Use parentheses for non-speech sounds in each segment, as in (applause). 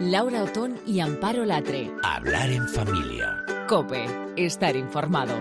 Laura Otón y Amparo Latre. Hablar en familia. Cope, estar informado.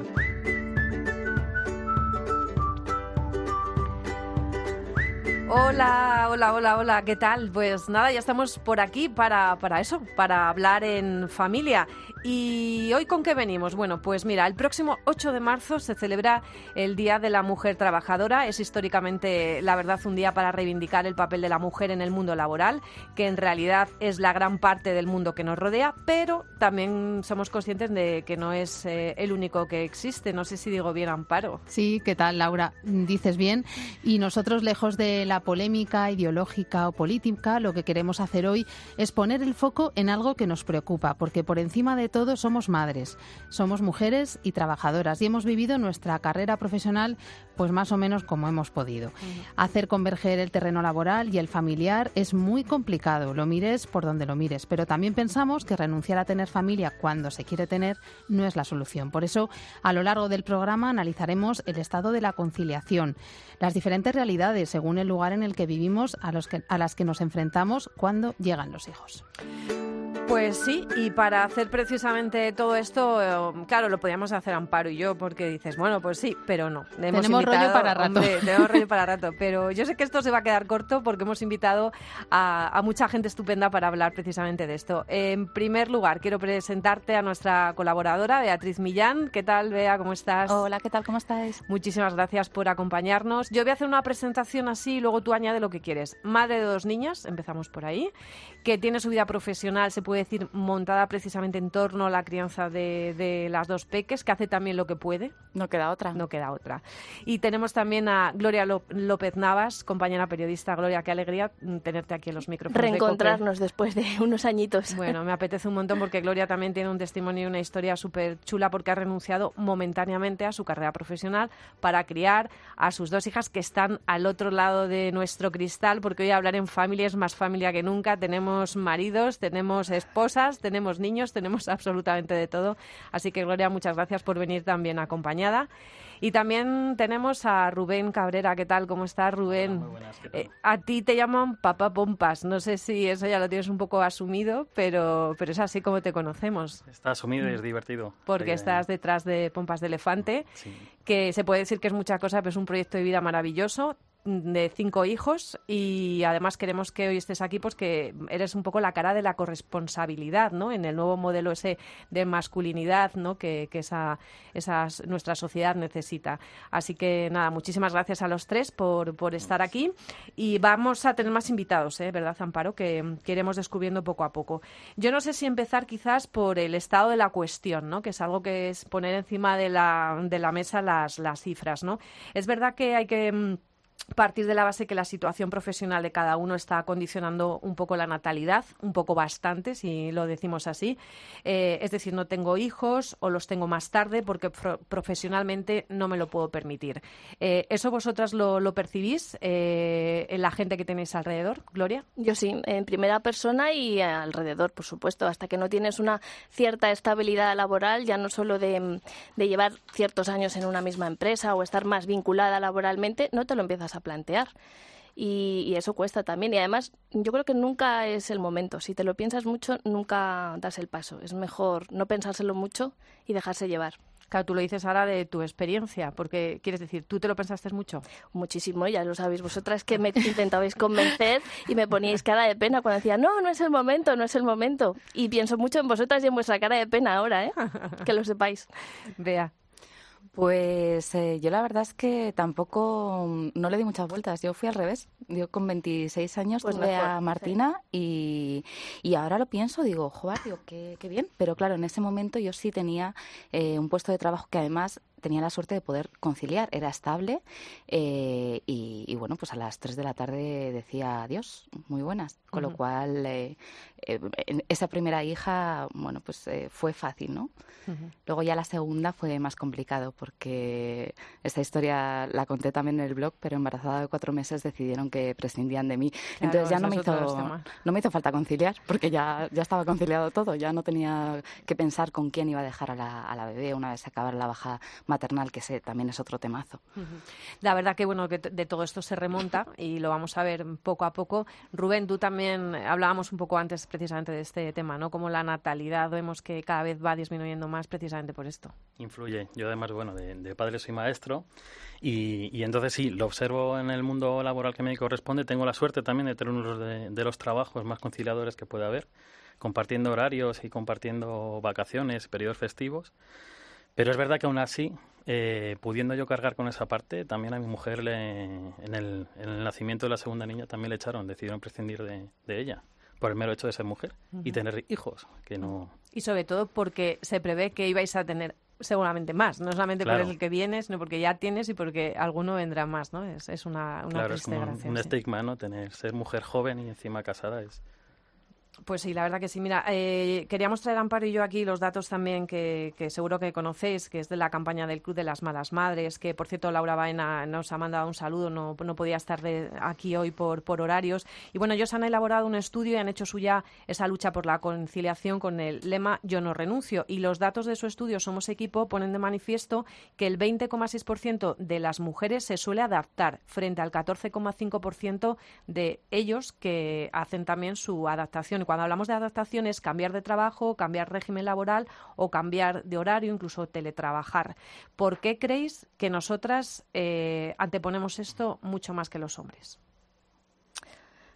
Hola, hola, hola, hola, ¿qué tal? Pues nada, ya estamos por aquí para, para eso, para hablar en familia. ¿Y hoy con qué venimos? Bueno, pues mira, el próximo 8 de marzo se celebra el Día de la Mujer Trabajadora. Es históricamente, la verdad, un día para reivindicar el papel de la mujer en el mundo laboral, que en realidad es la gran parte del mundo que nos rodea, pero también somos conscientes de que no es eh, el único que existe. No sé si digo bien, Amparo. Sí, ¿qué tal, Laura? Dices bien. Y nosotros, lejos de la polémica ideológica o política, lo que queremos hacer hoy es poner el foco en algo que nos preocupa, porque por encima de todos somos madres, somos mujeres y trabajadoras y hemos vivido nuestra carrera profesional pues más o menos como hemos podido. Hacer converger el terreno laboral y el familiar es muy complicado, lo mires por donde lo mires, pero también pensamos que renunciar a tener familia cuando se quiere tener no es la solución. Por eso, a lo largo del programa analizaremos el estado de la conciliación, las diferentes realidades según el lugar en el que vivimos a, los a las que nos enfrentamos cuando llegan los hijos. Pues sí, y para hacer precisamente todo esto, eh, claro, lo podíamos hacer Amparo y yo, porque dices, bueno, pues sí, pero no. tenemos rollo para rato. tenemos rollo para rato, pero yo sé que esto se va a quedar corto porque hemos invitado a, mucha gente estupenda para hablar precisamente de esto. En primer lugar, quiero presentarte a nuestra colaboradora, Beatriz Millán. ¿Qué tal, Bea? ¿Cómo estás? Hola, ¿qué tal? ¿Cómo estáis? Muchísimas gracias por acompañarnos. Yo voy a hacer una presentación así y luego tú añade lo que quieres. Madre de dos niñas, empezamos por ahí, que tiene su vida profesional, se puede decir, montada precisamente en torno a la crianza de, las dos peques, que hace también lo que puede. No queda otra. No queda otra. Y tenemos también a Gloria López Navas, compañera periodista. Gloria, qué alegría tenerte aquí en los micrófonos. Reencontrarnos después de (laughs) unos añitos. Bueno, me apetece un montón porque Gloria también tiene un testimonio y una historia súper chula porque ha renunciado momentáneamente a su carrera profesional para criar a sus dos hijas que están al otro lado de nuestro cristal, porque hoy hablar en familia es más familia que nunca. Tenemos maridos, tenemos esposas, tenemos niños, tenemos absolutamente de todo. Así que Gloria, muchas gracias por venir también acompañada. Y también tenemos a Rubén Cabrera. ¿Qué tal? ¿Cómo estás, Rubén? muy buenas, eh, a ti te llaman Papá Pompas. No sé si eso ya lo tienes un poco asumido, pero, pero es así como te conocemos. Está asumido y es divertido. Porque estás detrás de Pompas de Elefante, que se puede decir que es mucha cosa, pero es un proyecto de vida maravilloso de cinco hijos y además queremos que hoy estés aquí pues que eres un poco la cara de la corresponsabilidad ¿no? en el nuevo modelo ese de masculinidad ¿no? que, esa, nuestra sociedad necesita así que nada muchísimas gracias a los tres por, por estar aquí y vamos a tener más invitados ¿eh? verdad Amparo que, que, iremos descubriendo poco a poco yo no sé si empezar quizás por el estado de la cuestión ¿no? que es algo que es poner encima de la, de la mesa las, las cifras ¿no? es verdad que hay que mm, partir de la base que la situación profesional de cada uno está condicionando un poco la natalidad, un poco bastante, si lo decimos así. Eh, es decir, no tengo hijos o los tengo más tarde porque profesionalmente no me lo puedo permitir. Eh, ¿Eso vosotras lo, percibís eh, en la gente que tenéis alrededor, Gloria? Yo sí, en primera persona y alrededor, por supuesto. Hasta que no tienes una cierta estabilidad laboral, ya no solo de, de llevar ciertos años en una misma empresa o estar más vinculada laboralmente, no te lo empiezas a plantear. Y, eso cuesta también. Y además, yo creo que nunca es el momento. Si te lo piensas mucho, nunca das el paso. Es mejor no pensárselo mucho y dejarse llevar. Claro, tú lo dices ahora de tu experiencia, porque quieres decir, ¿tú te lo pensaste mucho? Muchísimo, ya lo sabéis vosotras que (laughs) me intentabais convencer y me poníais cara de pena cuando decía, no, no es el momento, no es el momento. Y pienso mucho en vosotras y en vuestra cara de pena ahora, ¿eh? que lo sepáis. Vea. Pues eh, yo la verdad es que tampoco mm, no le di muchas vueltas. Yo fui al revés. Yo con 26 años pues tuve a Martina y, y, ahora lo pienso, digo, joder, digo, qué, qué, bien. Pero claro, en ese momento yo sí tenía eh, un puesto de trabajo que además tenía la suerte de poder conciliar, era estable eh, y, bueno, pues a las 3 de la tarde decía adiós, muy buenas. Con lo cual, eh, eh, esa primera hija, bueno, pues fue fácil, ¿no? Luego ya la segunda fue más complicado porque esta historia la conté también en el blog, pero embarazada de cuatro meses decidieron que prescindían de mí. Entonces ya no me, hizo, no me hizo falta conciliar porque ya, ya estaba conciliado todo, ya no tenía que pensar con quién iba a dejar a la, a la bebé una vez acabara la baja maternal, que ese también es otro temazo. La verdad que bueno que de todo esto se remonta y lo vamos a ver poco a poco. Rubén, tú también hablábamos un poco antes precisamente de este tema, ¿no? Como la natalidad vemos que cada vez va disminuyendo más precisamente por esto. Influye. Yo además, bueno, de, padre soy maestro y, entonces sí, lo observo en el mundo laboral que me corresponde. Tengo la suerte también de tener uno de los trabajos más conciliadores que puede haber compartiendo horarios y compartiendo vacaciones, periodos festivos. Pero es verdad que aún así, eh, pudiendo yo cargar con esa parte, también a mi mujer le, en, el, nacimiento de la segunda niña también le echaron, decidieron prescindir de, ella por el mero hecho de ser mujer y tener hijos, que no... Y sobre todo porque se prevé que ibais a tener seguramente más, no solamente por el que vienes, sino porque ya tienes y porque alguno vendrá más, ¿no? Es, es una, una claro, es como un, estigma, ¿no? Tener, ser mujer joven y encima casada es, pues sí, la verdad que sí. Mira, eh, queríamos traer Amparo y yo aquí los datos también que, seguro que conocéis, que es de la campaña del Club de las Malas Madres, que por cierto Laura Baena nos ha mandado un saludo, no, no podía estar aquí hoy por, por horarios. Y bueno, ellos han elaborado un estudio y han hecho suya esa lucha por la conciliación con el lema Yo no renuncio. Y los datos de su estudio Somos Equipo ponen de manifiesto que el 20,6% de las mujeres se suele adaptar frente al 14,5% de ellos que hacen también su adaptación cuando hablamos de adaptación es cambiar de trabajo, cambiar régimen laboral o cambiar de horario, incluso teletrabajar. ¿Por qué creéis que nosotras eh, anteponemos esto mucho más que los hombres?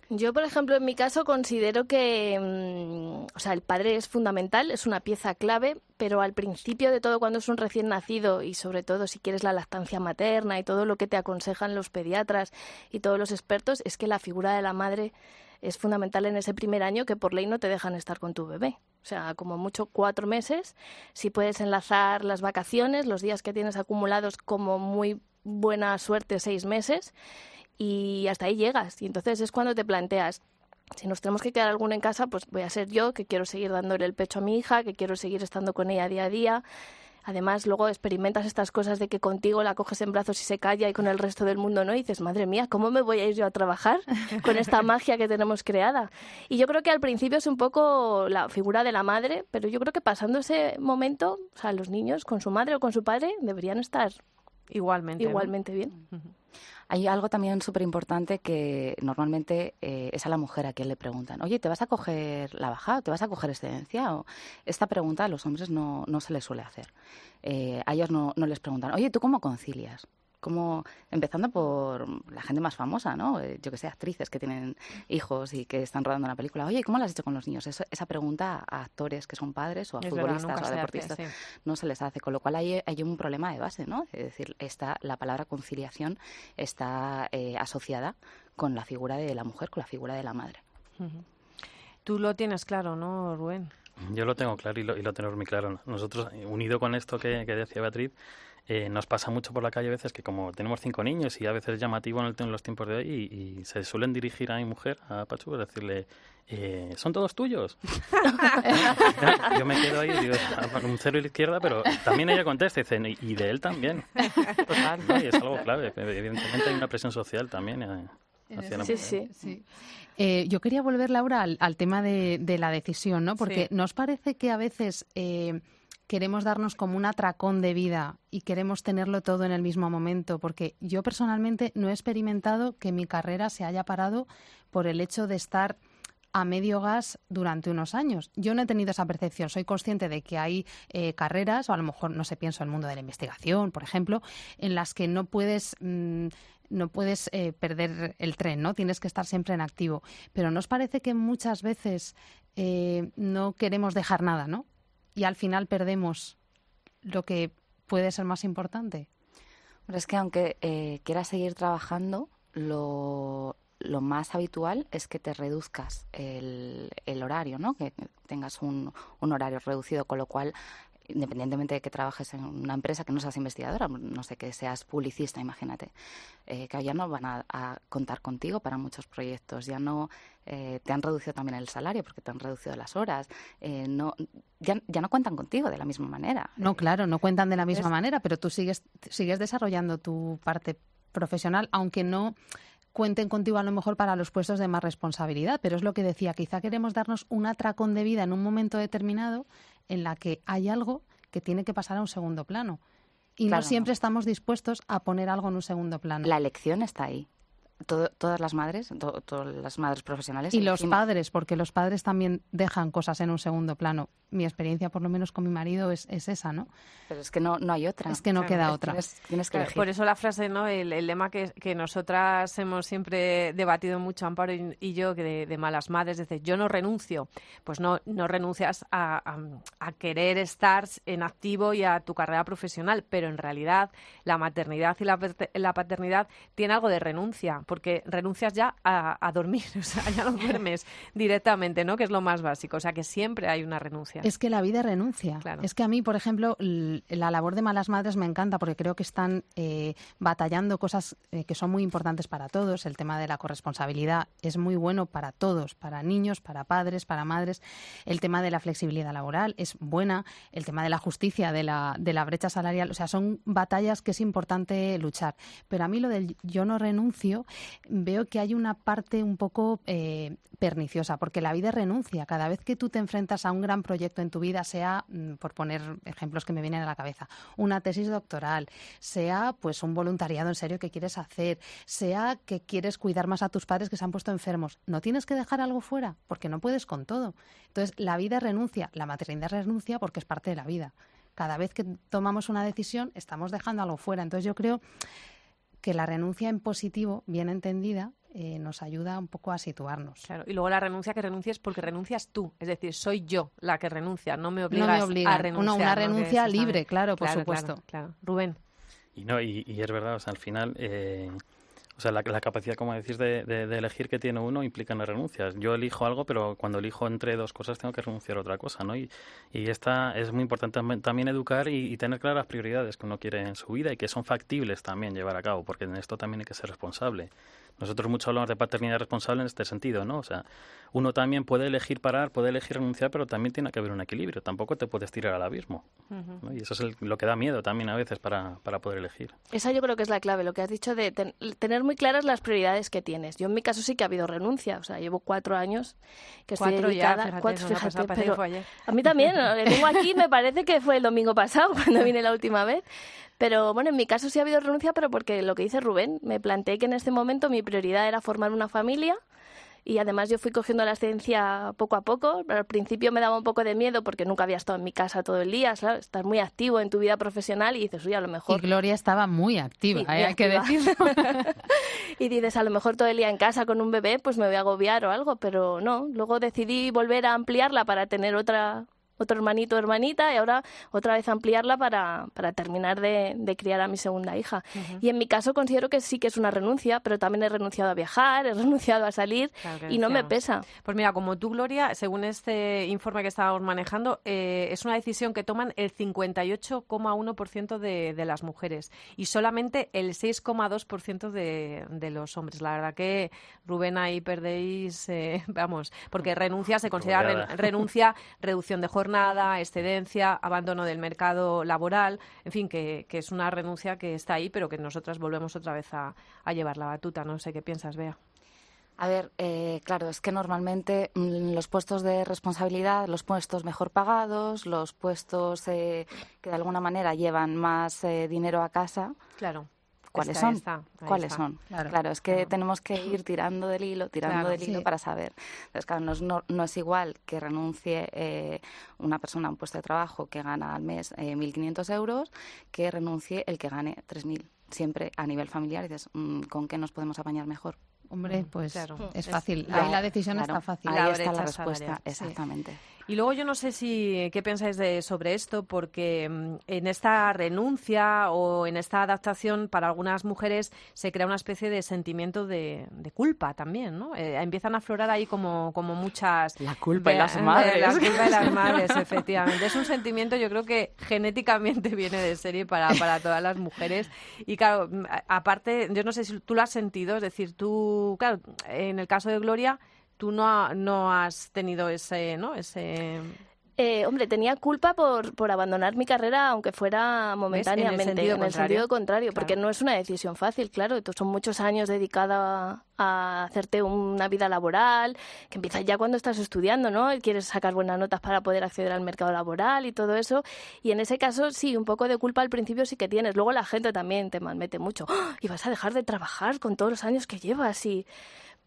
Yo, por ejemplo, en mi caso considero que, mm, o sea, el padre es fundamental, es una pieza clave, pero al principio de todo, cuando es un recién nacido y sobre todo si quieres la lactancia materna y todo lo que te aconsejan los pediatras y todos los expertos, es que la figura de la madre es fundamental en ese primer año que por ley no te dejan estar con tu bebé. O sea, como mucho cuatro meses, si puedes enlazar las vacaciones, los días que tienes acumulados como muy buena suerte seis meses y hasta ahí llegas. Y entonces es cuando te planteas, si nos tenemos que quedar alguno en casa, pues voy a ser yo, que quiero seguir dándole el pecho a mi hija, que quiero seguir estando con ella día a día. Además, luego experimentas estas cosas de que contigo la coges en brazos y se calla y con el resto del mundo no. Y dices, madre mía, ¿cómo me voy a ir yo a trabajar con esta magia que tenemos creada? Y yo creo que al principio es un poco la figura de la madre, pero yo creo que pasando ese momento, o sea, los niños con su madre o con su padre deberían estar igualmente, igualmente bien. Hay algo también súper importante que normalmente eh, es a la mujer a quien le preguntan, oye, ¿te vas a coger la baja? ¿Te vas a coger excedencia? O esta pregunta a los hombres no, no se les suele hacer. Eh, a ellos no, no les preguntan, oye, ¿tú cómo concilias? Como empezando por la gente más famosa, ¿no? Eh, yo que sé, actrices que tienen hijos y que están rodando una película. Oye, ¿cómo lo has hecho con los niños? esa pregunta a actores que son padres o a futbolistas o a deportistas no se les hace, con lo cual hay, hay un problema de base, ¿no? Es decir, está, la palabra conciliación está eh, asociada con la figura de la mujer, con la figura de la madre. Tú lo tienes claro, ¿no, Rubén? Yo lo tengo claro y lo, y lo tenemos muy claro. Nosotros, unido con esto que, que decía Beatriz, eh, nos pasa mucho por la calle a veces que como tenemos cinco niños y a veces es llamativo en, los tiempos de hoy y, se suelen dirigir a mi mujer, a Pachu, a decirle, eh, son todos tuyos. (laughs) Yo me quedo ahí, digo, un cero a la izquierda, pero también ella contesta y dice, y de él también. y es algo clave. Evidentemente hay una presión social también. Eh, hacia la sí, sí, sí. yo quería volver, Laura, al, tema de, la decisión, ¿no? Porque nos parece que a veces queremos darnos como un atracón de vida y queremos tenerlo todo en el mismo momento, porque yo personalmente no he experimentado que mi carrera se haya parado por el hecho de estar a medio gas durante unos años. Yo no he tenido esa percepción. Soy consciente de que hay eh, carreras, o a lo mejor no se pienso en el mundo de la investigación, por ejemplo, en las que no puedes mm, no puedes eh, perder el tren, ¿no? Tienes que estar siempre en activo. Pero ¿nos parece que muchas veces eh, no queremos dejar nada, ¿no? Y al final perdemos lo que puede ser más importante? es que aunque eh, quieras seguir trabajando, lo, más habitual es que te reduzcas el, el horario, ¿no? Que tengas un horario reducido, con lo cual independientemente de que trabajes en una empresa, que no seas investigadora, no sé, que seas publicista, imagínate, eh, que ya no van a, contar contigo para muchos proyectos, ya no eh, te han reducido también el salario porque te han reducido las horas, eh, no, ya, ya, no cuentan contigo de la misma manera. No, claro, no cuentan de la misma manera, pero tú sigues, sigues desarrollando tu parte profesional, aunque no cuenten contigo a lo mejor para los puestos de más responsabilidad, pero es lo que decía, quizá queremos darnos un atracón de vida en un momento determinado en la que hay algo que tiene que pasar a un segundo plano. Y no siempre estamos dispuestos a poner algo en un segundo plano. La elección está ahí todas las madres, todas las madres profesionales. Y los padres, porque los padres también dejan cosas en un segundo plano. Mi experiencia, por lo menos con mi marido, es, esa, ¿no? Pero es que no, no hay otra. Es que no queda otra. Tienes, que Por eso la frase, ¿no? El, lema que, que, nosotras hemos siempre debatido mucho, Amparo y, yo, que de, malas madres, dice, yo no renuncio. Pues no, no renuncias a, a, querer estar en activo y a tu carrera profesional, pero en realidad la maternidad y la, la paternidad tiene algo de renuncia porque renuncias ya a, dormir, (laughs) o sea, ya no duermes directamente, ¿no? Que es lo más básico, o sea, que siempre hay una renuncia. Es que la vida renuncia. Es que a mí, por ejemplo, la labor de malas madres me encanta porque creo que están eh, batallando cosas eh, que son muy importantes para todos. El tema de la corresponsabilidad es muy bueno para todos, para niños, para padres, para madres. El tema de la flexibilidad laboral es buena. El tema de la justicia, de la, de la brecha salarial, o sea, son batallas que es importante luchar. Pero a mí lo del yo no renuncio veo que hay una parte un poco eh, perniciosa, porque la vida renuncia. Cada vez que tú te enfrentas a un gran proyecto en tu vida, sea, mm, por poner ejemplos que me vienen a la cabeza, una tesis doctoral, sea pues un voluntariado en serio que quieres hacer, sea que quieres cuidar más a tus padres que se han puesto enfermos, no tienes que dejar algo fuera, porque no puedes con todo. Entonces, la vida renuncia, la maternidad renuncia porque es parte de la vida. Cada vez que tomamos una decisión, estamos dejando algo fuera. Entonces, yo creo que la renuncia en positivo, bien entendida, eh, nos ayuda un poco a situarnos. Claro, y luego la renuncia que renuncies porque renuncias tú, es decir, soy yo la que renuncia, no me obligas a renunciar. Una, una renuncia libre, claro, por supuesto. Claro, Rubén. Y no, y, es verdad, o sea, al final eh, o sea, la, capacidad, como decís, de, elegir que tiene uno implica las renuncias. Yo elijo algo, pero cuando elijo entre dos cosas tengo que renunciar a otra cosa, ¿no? Y, y esta es muy importante también educar y, tener claras prioridades que uno quiere en su vida y que son factibles también llevar a cabo, porque en esto también hay que ser responsable. Nosotros mucho hablamos de paternidad responsable en este sentido, ¿no? O sea, uno también puede elegir parar, puede elegir renunciar, pero también tiene que haber un equilibrio. Tampoco te puedes tirar al abismo. Y eso es lo que da miedo también a veces para, para, poder elegir. Esa yo creo que es la clave, lo que has dicho de tener muy claras las prioridades que tienes. Yo en mi caso sí que ha habido renuncia. O sea, llevo cuatro años que estoy cuatro dedicada. Ya, cuatro, fíjate, pero a mí también, le tengo aquí, me parece que fue el domingo pasado (laughs) cuando vine la última vez. Pero bueno, en mi caso sí ha habido renuncia, pero porque lo que dice Rubén, me planteé que en este momento mi prioridad era formar una familia y además yo fui cogiendo la ciencia poco a poco. Al principio me daba un poco de miedo porque nunca había estado en mi casa todo el día, ¿sabes? Estás muy activo en tu vida profesional y dices, uy, a lo mejor... Y Gloria estaba muy activa, hay que decirlo. (laughs) y dices, a lo mejor todo el día en casa con un bebé, pues me voy a agobiar o algo, pero no. Luego decidí volver a ampliarla para tener otra otro hermanito o hermanita y ahora otra vez ampliarla para, para terminar de, criar a mi segunda hija. Y en mi caso considero que sí que es una renuncia, pero también he renunciado a viajar, he (laughs) renunciado a salir y no me pesa. Pues mira, como tú, Gloria, según este informe que estábamos manejando, eh, es una decisión que toman el 58,1% de, de las mujeres y solamente el 6,2% de, de los hombres. La verdad que, Rubén, ahí perdéis, eh, (laughs) vamos, porque renuncia se considera renuncia, reducción de (laughs) jornada, jornada, excedencia, abandono del mercado laboral, en fin, que, es una renuncia que está ahí, pero que nosotras volvemos otra vez a, llevar la batuta. No sé qué piensas, Bea. A ver, eh, claro, es que normalmente mm, los puestos de responsabilidad, los puestos mejor pagados, los puestos eh, que de alguna manera llevan más eh, dinero a casa, claro cuáles son. ¿Cuáles son? Claro, es que tenemos que ir tirando del hilo, tirando del hilo para saber. Entonces, claro, no, no, es igual que renuncie eh, una persona a un puesto de trabajo que gana al mes eh, 1.500 euros que renuncie el que gane 3.000. Siempre a nivel familiar dices, mm, ¿con qué nos podemos apañar mejor? Hombre, pues es fácil. Ahí la decisión está fácil. Ahí está la respuesta, exactamente. Y luego yo no sé si qué pensáis de, sobre esto, porque mm, en esta renuncia o en esta adaptación para algunas mujeres se crea una especie de sentimiento de, culpa también, ¿no? Eh, empiezan a aflorar ahí como, como muchas... La culpa y las madres. La culpa y las (laughs) madres, efectivamente. Es un sentimiento yo creo que genéticamente (laughs) viene de serie para, para todas las mujeres. Y claro, mm, aparte, yo no sé si tú lo has sentido, es decir, tú, claro, en el caso de Gloria tú no, no has tenido ese, ¿no? Ese... Eh, hombre, tenía culpa por, por abandonar mi carrera, aunque fuera momentáneamente, en el sentido contrario, porque no es una decisión fácil, claro. Son muchos años dedicada a hacerte una vida laboral, que empieza ya cuando estás estudiando, ¿no? Y quieres sacar buenas notas para poder acceder al mercado laboral y todo eso. Y en ese caso, sí, un poco de culpa al principio sí que tienes. Luego la gente también te malmete mucho. ¡Ah! Y vas a dejar de trabajar con todos los años que llevas y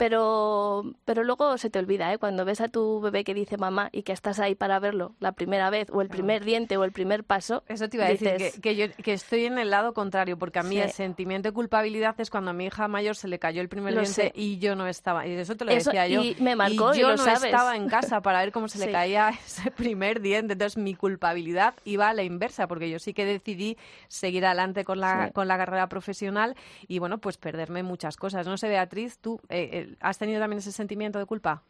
pero, pero luego se te olvida, ¿eh? Cuando ves a tu bebé que dice mamá y que estás ahí para verlo la primera vez, o el primer diente, o el primer paso. Eso te iba a decir, que, yo que estoy en el lado contrario, porque a mí el sentimiento de culpabilidad es cuando a mi hija mayor se le cayó el primer diente y yo no estaba. Y eso te lo decía yo. Y me marcó y, yo no estaba en casa para ver cómo se le caía (laughs) ese primer diente. Entonces mi culpabilidad iba a la inversa, porque yo sí que decidí seguir adelante con la, con la carrera profesional y, bueno, pues perderme muchas cosas. No sé, Beatriz, tú. Eh, eh ¿Has tenido también ese sentimiento de culpa?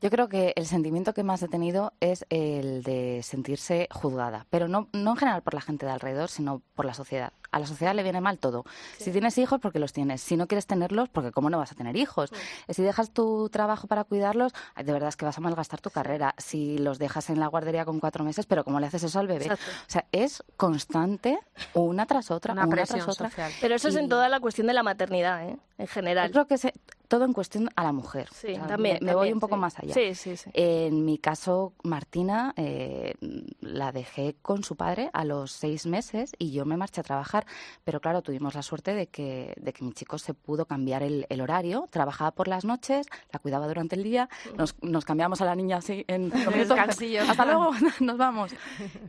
Yo creo que el sentimiento que más he tenido es el de sentirse juzgada, pero no, no en general por la gente de alrededor, sino por la sociedad. A la sociedad le viene mal todo. Si tienes hijos, porque los tienes. Si no quieres tenerlos, porque cómo no vas a tener hijos. Si dejas tu trabajo para cuidarlos, de verdad es que vas a malgastar tu carrera. Si los dejas en la guardería con cuatro meses, pero ¿cómo le haces eso al bebé? O sea, es constante una tras otra, una, tras otra. Pero eso es en toda la cuestión de la maternidad, ¿eh? en general. Yo creo que se, todo en cuestión a la mujer. Sí, también. Me, voy un poco más allá. Sí, sí, sí. En mi caso, Martina eh, la dejé con su padre a los seis meses y yo me marché a trabajar. Pero claro, tuvimos la suerte de que, de que mi chico se pudo cambiar el, horario. Trabajaba por las noches, la cuidaba durante el día. Nos, nos cambiamos a la niña así en Hasta luego, (laughs) (laughs) nos vamos.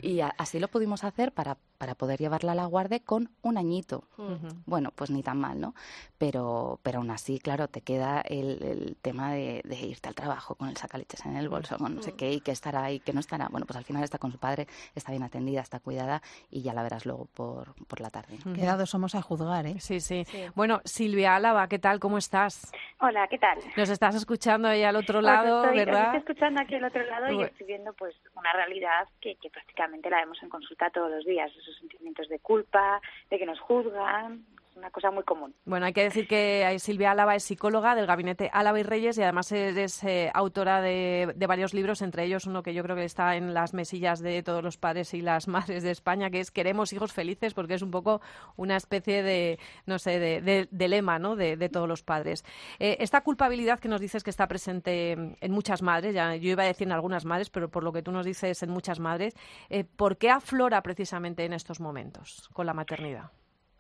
Y así lo pudimos hacer para, para poder llevarla a la guardia con un añito. Bueno, pues ni tan mal, ¿no? Pero, pero aún así, claro, te queda el, el tema de, irte al trabajo con el sacaleches en el bolso, con no sé qué, y que estará y que no estará. Bueno, pues al final está con su padre, está bien atendida, está cuidada y ya la verás luego por, por la tarde. Quedados somos a juzgar, ¿eh? Sí, sí, Bueno, Silvia Álava, ¿qué tal? ¿Cómo estás? Hola, ¿qué tal? Nos estás escuchando ahí al otro lado, ¿verdad? estoy escuchando aquí al otro lado y estoy viendo pues una realidad que, que prácticamente la vemos en consulta todos los días, esos sentimientos de culpa, de que nos juzgan, una cosa muy común. Bueno, hay que decir que Silvia Álava es psicóloga del gabinete Álava y Reyes y además eres eh, autora de, varios libros, entre ellos uno que yo creo que está en las mesillas de todos los padres y las (laughs) madres de España, que es Queremos hijos felices, porque es un poco una especie de, no sé, de, lema ¿no? de, todos los padres. Eh, esta culpabilidad que nos dices que está presente en muchas madres, ya yo iba a decir en algunas madres, pero por lo que tú nos dices en muchas madres, eh, ¿por qué aflora precisamente en estos momentos con la maternidad?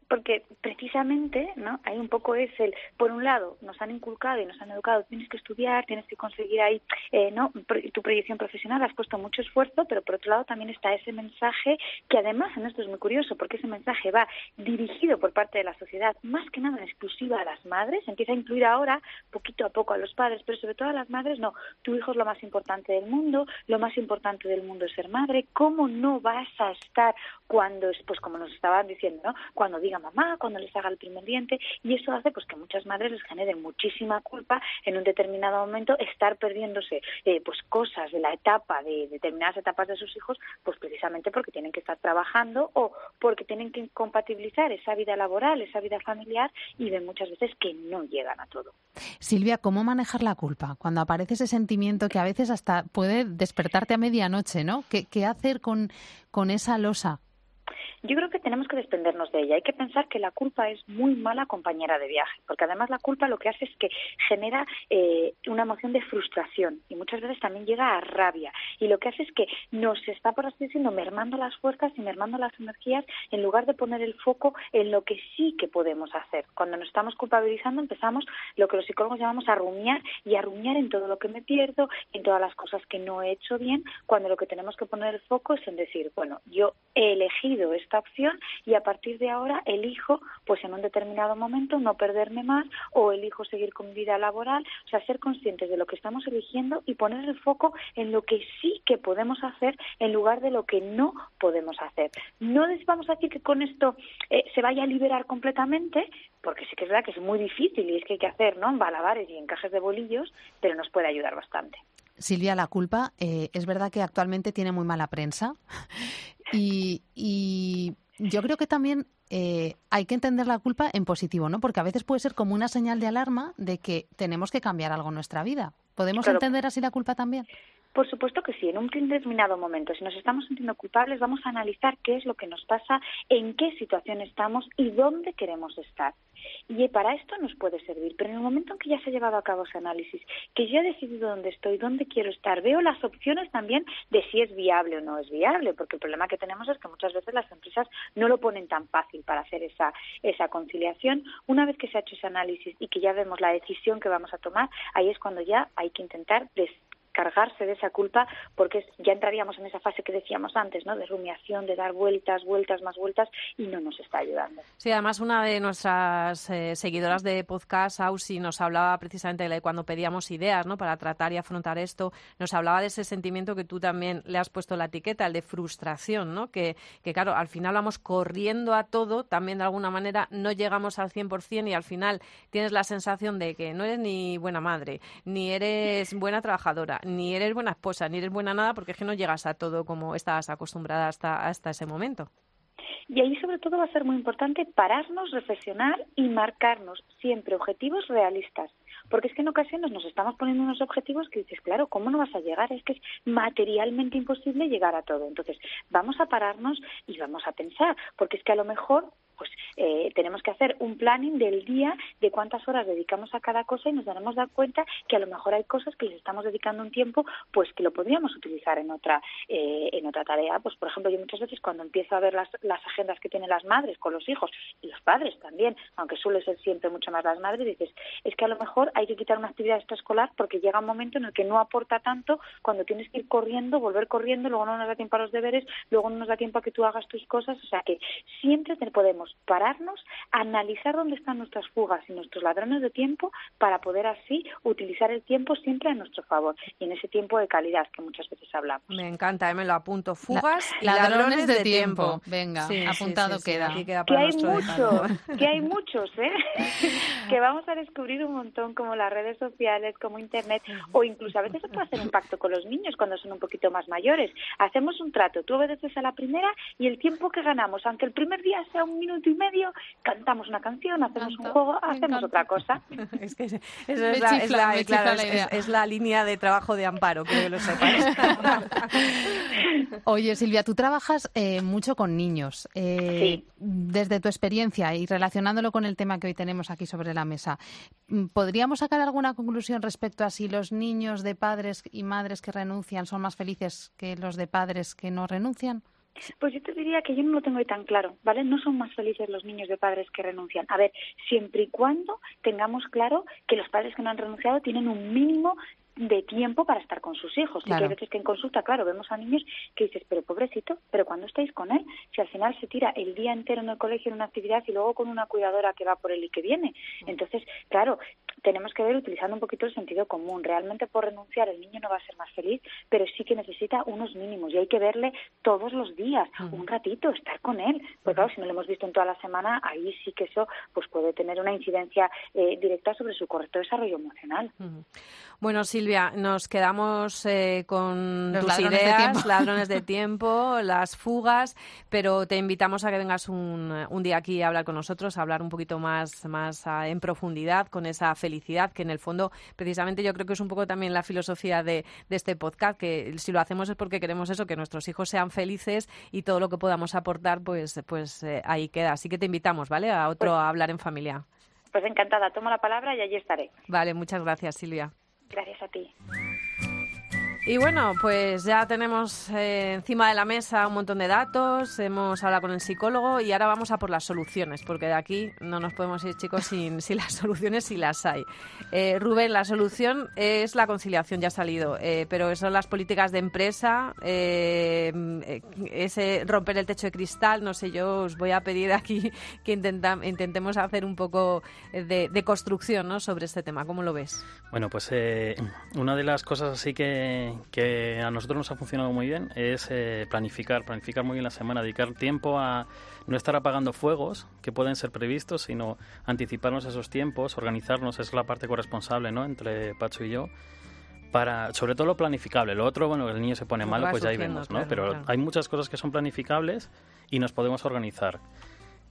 Porque precisamente no hay un poco es el por un lado nos han inculcado y nos han educado tienes que estudiar tienes que conseguir ahí eh, no tu proyección profesional has puesto mucho esfuerzo pero por otro lado también está ese mensaje que además en esto es muy curioso porque ese mensaje va dirigido por parte de la sociedad más que nada en exclusiva a las madres empieza a incluir ahora poquito a poco a los padres pero sobre todo a las madres no tu hijo es lo más importante del mundo lo más importante del mundo es ser madre cómo no vas a estar cuando pues como nos estaban diciendo no cuando digan mamá, cuando les haga el primer diente, y eso hace pues que muchas madres les generen muchísima culpa en un determinado momento estar perdiéndose eh, pues cosas de la etapa, de determinadas etapas de sus hijos, pues precisamente porque tienen que estar trabajando o porque tienen que compatibilizar esa vida laboral, esa vida familiar y ven muchas veces que no llegan a todo. Silvia, ¿cómo manejar la culpa? Cuando aparece ese sentimiento que a veces hasta puede despertarte a medianoche, ¿no? ¿Qué, qué hacer con, con esa losa? Yo creo que tenemos que desprendernos de ella. Hay que pensar que la culpa es muy mala compañera de viaje, porque además la culpa lo que hace es que genera eh, una emoción de frustración y muchas veces también llega a rabia. Y lo que hace es que nos está, por así decirlo, mermando las fuerzas y mermando las energías en lugar de poner el foco en lo que sí que podemos hacer. Cuando nos estamos culpabilizando empezamos lo que los psicólogos llamamos a rumiar y a rumiar en todo lo que me pierdo, en todas las cosas que no he hecho bien, cuando lo que tenemos que poner el foco es en decir, bueno, yo he elegido esta opción y a partir de ahora elijo, pues en un determinado momento, no perderme más o elijo seguir con mi vida laboral, o sea, ser conscientes de lo que estamos eligiendo y poner el foco en lo que sí que podemos hacer en lugar de lo que no podemos hacer. No vamos a decir que con esto eh, se vaya a liberar completamente, porque sí que es verdad que es muy difícil y es que hay que hacer, ¿no? Balabares y encajes de bolillos, pero nos puede ayudar bastante. Silvia, la culpa eh, es verdad que actualmente tiene muy mala prensa (laughs) y, y yo creo que también eh, hay que entender la culpa en positivo, ¿no? Porque a veces puede ser como una señal de alarma de que tenemos que cambiar algo en nuestra vida. ¿Podemos entender así la culpa también? Por supuesto que sí, en un determinado momento. Si nos estamos sintiendo culpables, vamos a analizar qué es lo que nos pasa, en qué situación estamos y dónde queremos estar. Y para esto nos puede servir, pero en el momento en que ya se ha llevado a cabo ese análisis, que ya he decidido dónde estoy, dónde quiero estar, veo las opciones también de si es viable o no es viable, porque el problema que tenemos es que muchas veces las empresas no lo ponen tan fácil para hacer esa, esa conciliación. Una vez que se ha hecho ese análisis y que ya vemos la decisión que vamos a tomar, ahí es cuando ya hay que intentar cargarse de esa culpa porque ya entraríamos en esa fase que decíamos antes, ¿no? De rumiación, de dar vueltas, vueltas, más vueltas y no nos está ayudando. Sí, además una de nuestras eh, seguidoras de podcast, Ausi, nos hablaba precisamente de cuando pedíamos ideas, ¿no? Para tratar y afrontar esto, nos hablaba de ese sentimiento que tú también le has puesto la etiqueta, el de frustración, ¿no? Que, que claro, al final vamos corriendo a todo, también de alguna manera no llegamos al 100% y al final tienes la sensación de que no eres ni buena madre, ni eres buena trabajadora, ni eres buena esposa, ni eres buena nada, porque es que no llegas a todo como estabas acostumbrada hasta, hasta ese momento. Y ahí sobre todo va a ser muy importante pararnos, reflexionar y marcarnos siempre objetivos realistas. Porque es que en ocasiones nos estamos poniendo unos objetivos que dices, claro, ¿cómo no vas a llegar? Es que es materialmente imposible llegar a todo. Entonces, vamos a pararnos y vamos a pensar, porque es que a lo mejor pues eh, tenemos que hacer un planning del día de cuántas horas dedicamos a cada cosa y nos daremos dar cuenta que a lo mejor hay cosas que les estamos dedicando un tiempo pues que lo podríamos utilizar en otra eh, en otra tarea. Pues por ejemplo yo muchas veces cuando empiezo a ver las, las agendas que tienen las madres con los hijos y los padres también aunque suele ser siempre mucho más las madres dices es que a lo mejor hay que quitar una actividad extraescolar porque llega un momento en el que no aporta tanto cuando tienes que ir corriendo volver corriendo luego no nos da tiempo a los deberes luego no nos da tiempo a que tú hagas tus cosas o sea que siempre te podemos pararnos, analizar dónde están nuestras fugas y nuestros ladrones de tiempo para poder así utilizar el tiempo siempre a nuestro favor y en ese tiempo de calidad que muchas veces hablamos. Me encanta, eh, me lo apunto. Fugas y ladrones, de, tiempo. Venga, apuntado queda. que hay muchos, (laughs) que hay muchos, ¿eh? (laughs) que vamos a descubrir un montón como las redes sociales, como Internet o incluso a veces se puede hacer un pacto con los niños cuando son un poquito más mayores. Hacemos un trato, tú obedeces a la primera y el tiempo que ganamos, aunque el primer día sea un minuto y medio, cantamos una canción, hacemos un juego, hacemos otra cosa. (laughs) es que eso es, la, es, la, es, la, línea de trabajo de Amparo, creo que lo sepas. (laughs) Oye, Silvia, tú trabajas eh, mucho con niños. Eh, desde tu experiencia y relacionándolo con el tema que hoy tenemos aquí sobre la mesa, ¿podríamos sacar alguna conclusión respecto a si los niños de padres y madres que renuncian son más felices que los de padres que no renuncian? Pues yo te diría que yo no lo tengo tan claro, ¿vale? No son más felices los niños de padres que renuncian. A ver, siempre y cuando tengamos claro que los padres que no han renunciado tienen un mínimo de tiempo para estar con sus hijos. Y que hay veces que en consulta, claro, vemos a niños que dices, pero pobrecito, pero cuando estáis con él? Si al final se tira el día entero en el colegio en una actividad y luego con una cuidadora que va por él y que viene. Mm. Entonces, claro, tenemos que ver utilizando un poquito el sentido común. Realmente por renunciar el niño no va a ser más feliz, pero sí que necesita unos mínimos y hay que verle todos los días, mm. un ratito, estar con él. Pues claro, si no lo hemos visto en toda la semana, ahí sí que eso pues puede tener una incidencia eh, directa sobre su correcto desarrollo emocional. Bueno, Silvia, nos quedamos eh, con tus ideas, ladrones de (laughs) (laughs) tiempo, las fugas, pero te invitamos a que vengas un, un, día aquí a hablar con nosotros, a hablar un poquito más, más ah, en profundidad con esa felicidad, que en el fondo, precisamente yo creo que es un poco también la filosofía de, de este podcast, que si lo hacemos es porque queremos eso, que nuestros hijos sean felices y todo lo que podamos aportar, pues, pues eh, ahí queda. Así que te invitamos, ¿vale? A otro pues a hablar en familia. Pues encantada, tomo la palabra y allí estaré. Vale, muchas gracias, Silvia. Gracias a ti. Y bueno, pues ya tenemos eh, encima de la mesa un montón de datos, hemos hablado con el psicólogo y ahora vamos a por las soluciones, porque de aquí no nos podemos ir, chicos, sin, (laughs) sin las soluciones si las hay. Eh, Rubén, la solución es la conciliación, ya ha salido, eh, pero son las políticas de empresa, ese romper el techo de cristal, no sé, yo os voy a pedir aquí (laughs) que intentemos hacer un poco de, de construcción ¿no? sobre este tema. ¿Cómo lo ves? Bueno, pues una de las cosas así que que a nosotros nos ha funcionado muy bien es eh, planificar, planificar muy bien la semana, dedicar tiempo a no estar apagando fuegos que pueden ser previstos, sino anticiparnos esos tiempos, organizarnos, es la parte corresponsable ¿no? entre Pacho y yo para sobre todo lo planificable. Lo otro bueno el niño se pone malo pues ya ahí vemos no pero hay muchas cosas que son planificables y nos podemos organizar.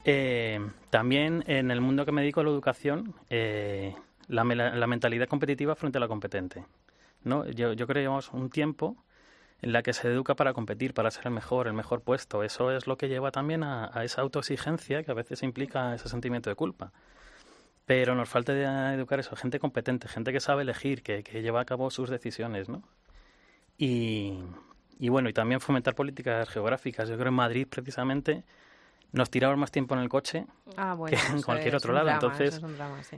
Eh, también en el mundo que me dedico a la educación eh, la, la mentalidad competitiva frente a la competente ¿no? Yo, yo creo que llevamos un tiempo en la que se educa para competir, para ser el mejor, el mejor puesto. Eso es lo que lleva también a, esa autoexigencia que a veces implica ese sentimiento de culpa. Pero nos falta educar eso, gente competente, gente que sabe elegir, que, lleva a cabo sus decisiones, ¿no? Y, y bueno, y también fomentar políticas geográficas. Yo creo que en Madrid, precisamente, nos tiramos más tiempo en el coche ah, que en cualquier otro lado. Entonces,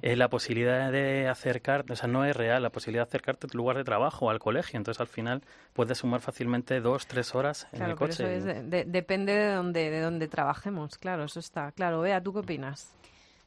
es la posibilidad de acercarte, o sea, no es real, la posibilidad de acercarte a tu lugar de trabajo o al colegio. Entonces, al final, puedes sumar fácilmente dos, tres horas en el coche. Pero eso depende de dónde, de dónde trabajemos, claro, eso está claro. Vea, ¿tú qué opinas?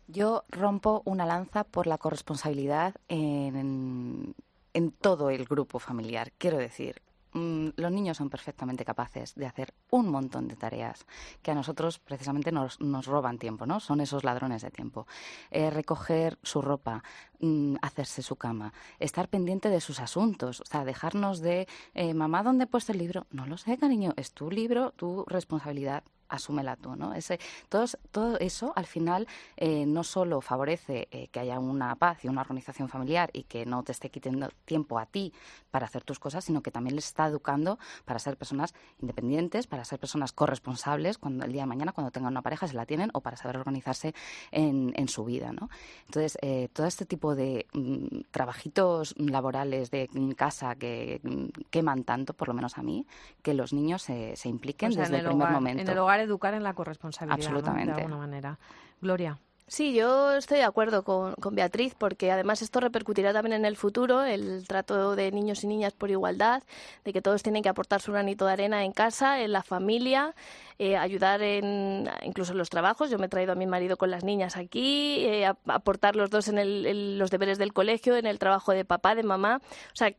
Yo rompo una lanza por la corresponsabilidad en, en todo el grupo familiar. Quiero decir, los niños son perfectamente capaces de hacer un montón de tareas que a nosotros precisamente nos, nos roban tiempo, ¿no? Son esos ladrones de tiempo. Eh, recoger su ropa, mm, hacerse su cama, estar pendiente de sus asuntos, o sea, dejarnos de, eh, mamá, ¿dónde he puesto el libro? No lo sé, cariño, es tu libro, tu responsabilidad asúmela tú, ¿no? Ese, todo, todo eso al final eh, no solo favorece eh, que haya una paz y una organización familiar y que no te esté quitando tiempo a ti para hacer tus cosas, sino que también les está educando para ser personas independientes, para ser personas corresponsables cuando el día de mañana, cuando tengan una pareja, se la tienen o para saber organizarse en, en su vida, ¿no? Entonces, eh, todo este tipo de mm, trabajitos laborales de casa que mm, queman tanto, por lo menos a mí, que los niños se, se impliquen desde el, primer momento educar en la corresponsabilidad. Absolutamente. De alguna manera. Gloria. Sí, yo estoy de acuerdo con, Beatriz porque además esto repercutirá también en el futuro, el trato de niños y niñas por igualdad, de que todos tienen que aportar su granito de arena en casa, en la familia, eh, ayudar en incluso en los trabajos. Yo me he traído a mi marido con las niñas aquí, eh, aportar los dos en, los deberes del colegio, en el trabajo de papá, de mamá. O sea,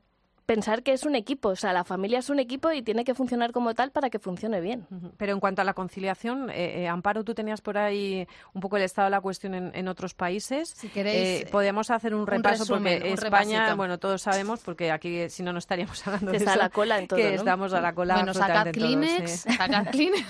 pensar que es un equipo, o sea, la familia es un equipo y tiene que funcionar como tal para que funcione bien. Pero en cuanto a la conciliación, eh, eh, Amparo, tú tenías por ahí un poco el estado de la cuestión en, otros países. Si queréis, eh, podemos hacer un repaso porque España, bueno, todos sabemos, porque aquí si no no estaríamos (laughs) hablando de está a la cola en todo, que estamos a la cola. Bueno, sacad Kleenex, sacad (laughs) Kleenex.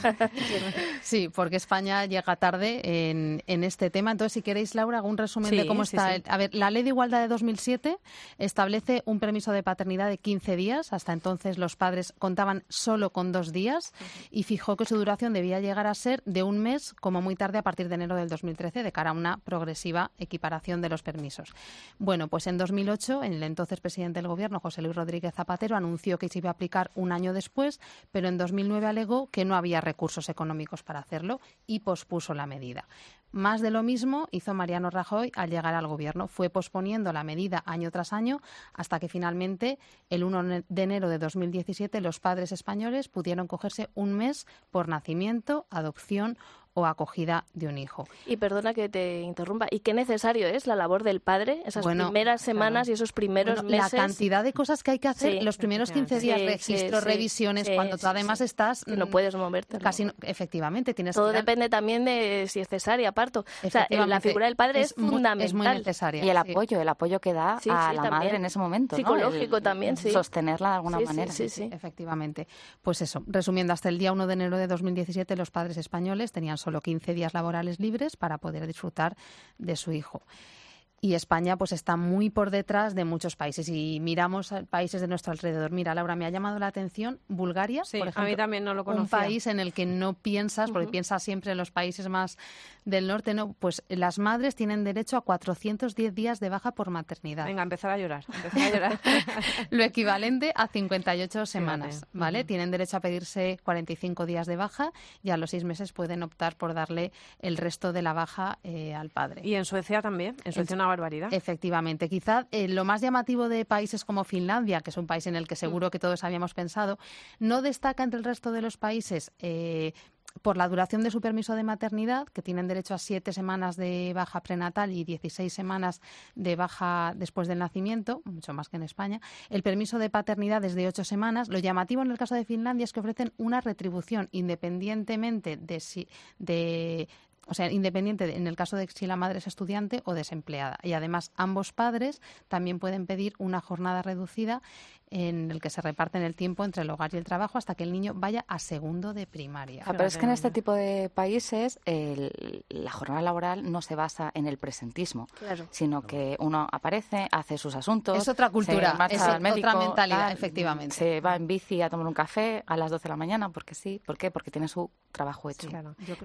(laughs) sí, porque España llega tarde en, en, este tema. Entonces, si queréis, Laura, algún resumen de cómo está. a ver, la Ley de Igualdad de 2007 establece un permiso de paternidad de 15 días. Hasta entonces los padres contaban solo con dos días y fijó que su duración debía llegar a ser de un mes como muy tarde a partir de enero del 2013 de cara a una progresiva equiparación de los permisos. Bueno, pues en 2008 el entonces presidente del Gobierno, José Luis Rodríguez Zapatero, anunció que se iba a aplicar un año después, pero en 2009 alegó que no había recursos económicos para hacerlo y pospuso la medida. Más de lo mismo hizo Mariano Rajoy al llegar al Gobierno. Fue posponiendo la medida año tras año hasta que finalmente, el 1 de enero de 2017, los padres españoles pudieron cogerse un mes por nacimiento, adopción o acogida de un hijo. Y perdona que te interrumpa, ¿y qué necesario es la labor del padre esas primeras semanas y esos primeros meses? La cantidad de cosas que hay que hacer los primeros 15 días, registro, revisiones, cuando tú además estás... Que no puedes moverte. Casi, efectivamente, tienes Todo depende también de si es cesárea, parto. O sea, la figura del padre es, fundamental. Es muy necesaria. Y el apoyo, el apoyo que da a la madre en ese momento. Psicológico también, sí. Sostenerla de alguna manera. Sí, sí, Efectivamente. Pues eso, resumiendo, hasta el día 1 de enero de 2017 los padres españoles tenían solo 15 días laborales libres para poder disfrutar de su hijo y España pues está muy por detrás de muchos países y miramos países de nuestro alrededor. Mira, Laura, me ha llamado la atención Bulgaria, por ejemplo, a mí también no lo conocía. un país en el que no piensas, porque piensas siempre en los países más del norte, no, pues las madres tienen derecho a 410 días de baja por maternidad. Venga, empezar a llorar, empezar a llorar. (laughs) lo equivalente a 58 semanas, ¿vale? Tienen derecho a pedirse 45 días de baja y a los seis meses pueden optar por darle el resto de la baja eh, al padre. Y en Suecia también, en Suecia Efectivamente. Quizá eh, lo más llamativo de países como Finlandia, que es un país en el que seguro que todos habíamos pensado, no destaca entre el resto de los países eh, por la duración de su permiso de maternidad, que tienen derecho a siete semanas de baja prenatal y 16 semanas de baja después del nacimiento, mucho más que en España. El permiso de paternidad es de ocho semanas. Lo llamativo en el caso de Finlandia es que ofrecen una retribución independientemente de, si, de o sea, independiente en el caso de si la madre es estudiante o desempleada. Y además, ambos padres también pueden pedir una jornada reducida en el que se reparten el tiempo entre el hogar y el trabajo hasta que el niño vaya a segundo de primaria. Ah, pero es que en este tipo de países la jornada laboral no se basa en el presentismo, sino que uno aparece, hace sus asuntos. Es otra cultura, es otra mentalidad, efectivamente. Se va en bici a tomar un café a las 12 de la mañana, porque sí. ¿Por qué? Porque tiene su trabajo hecho.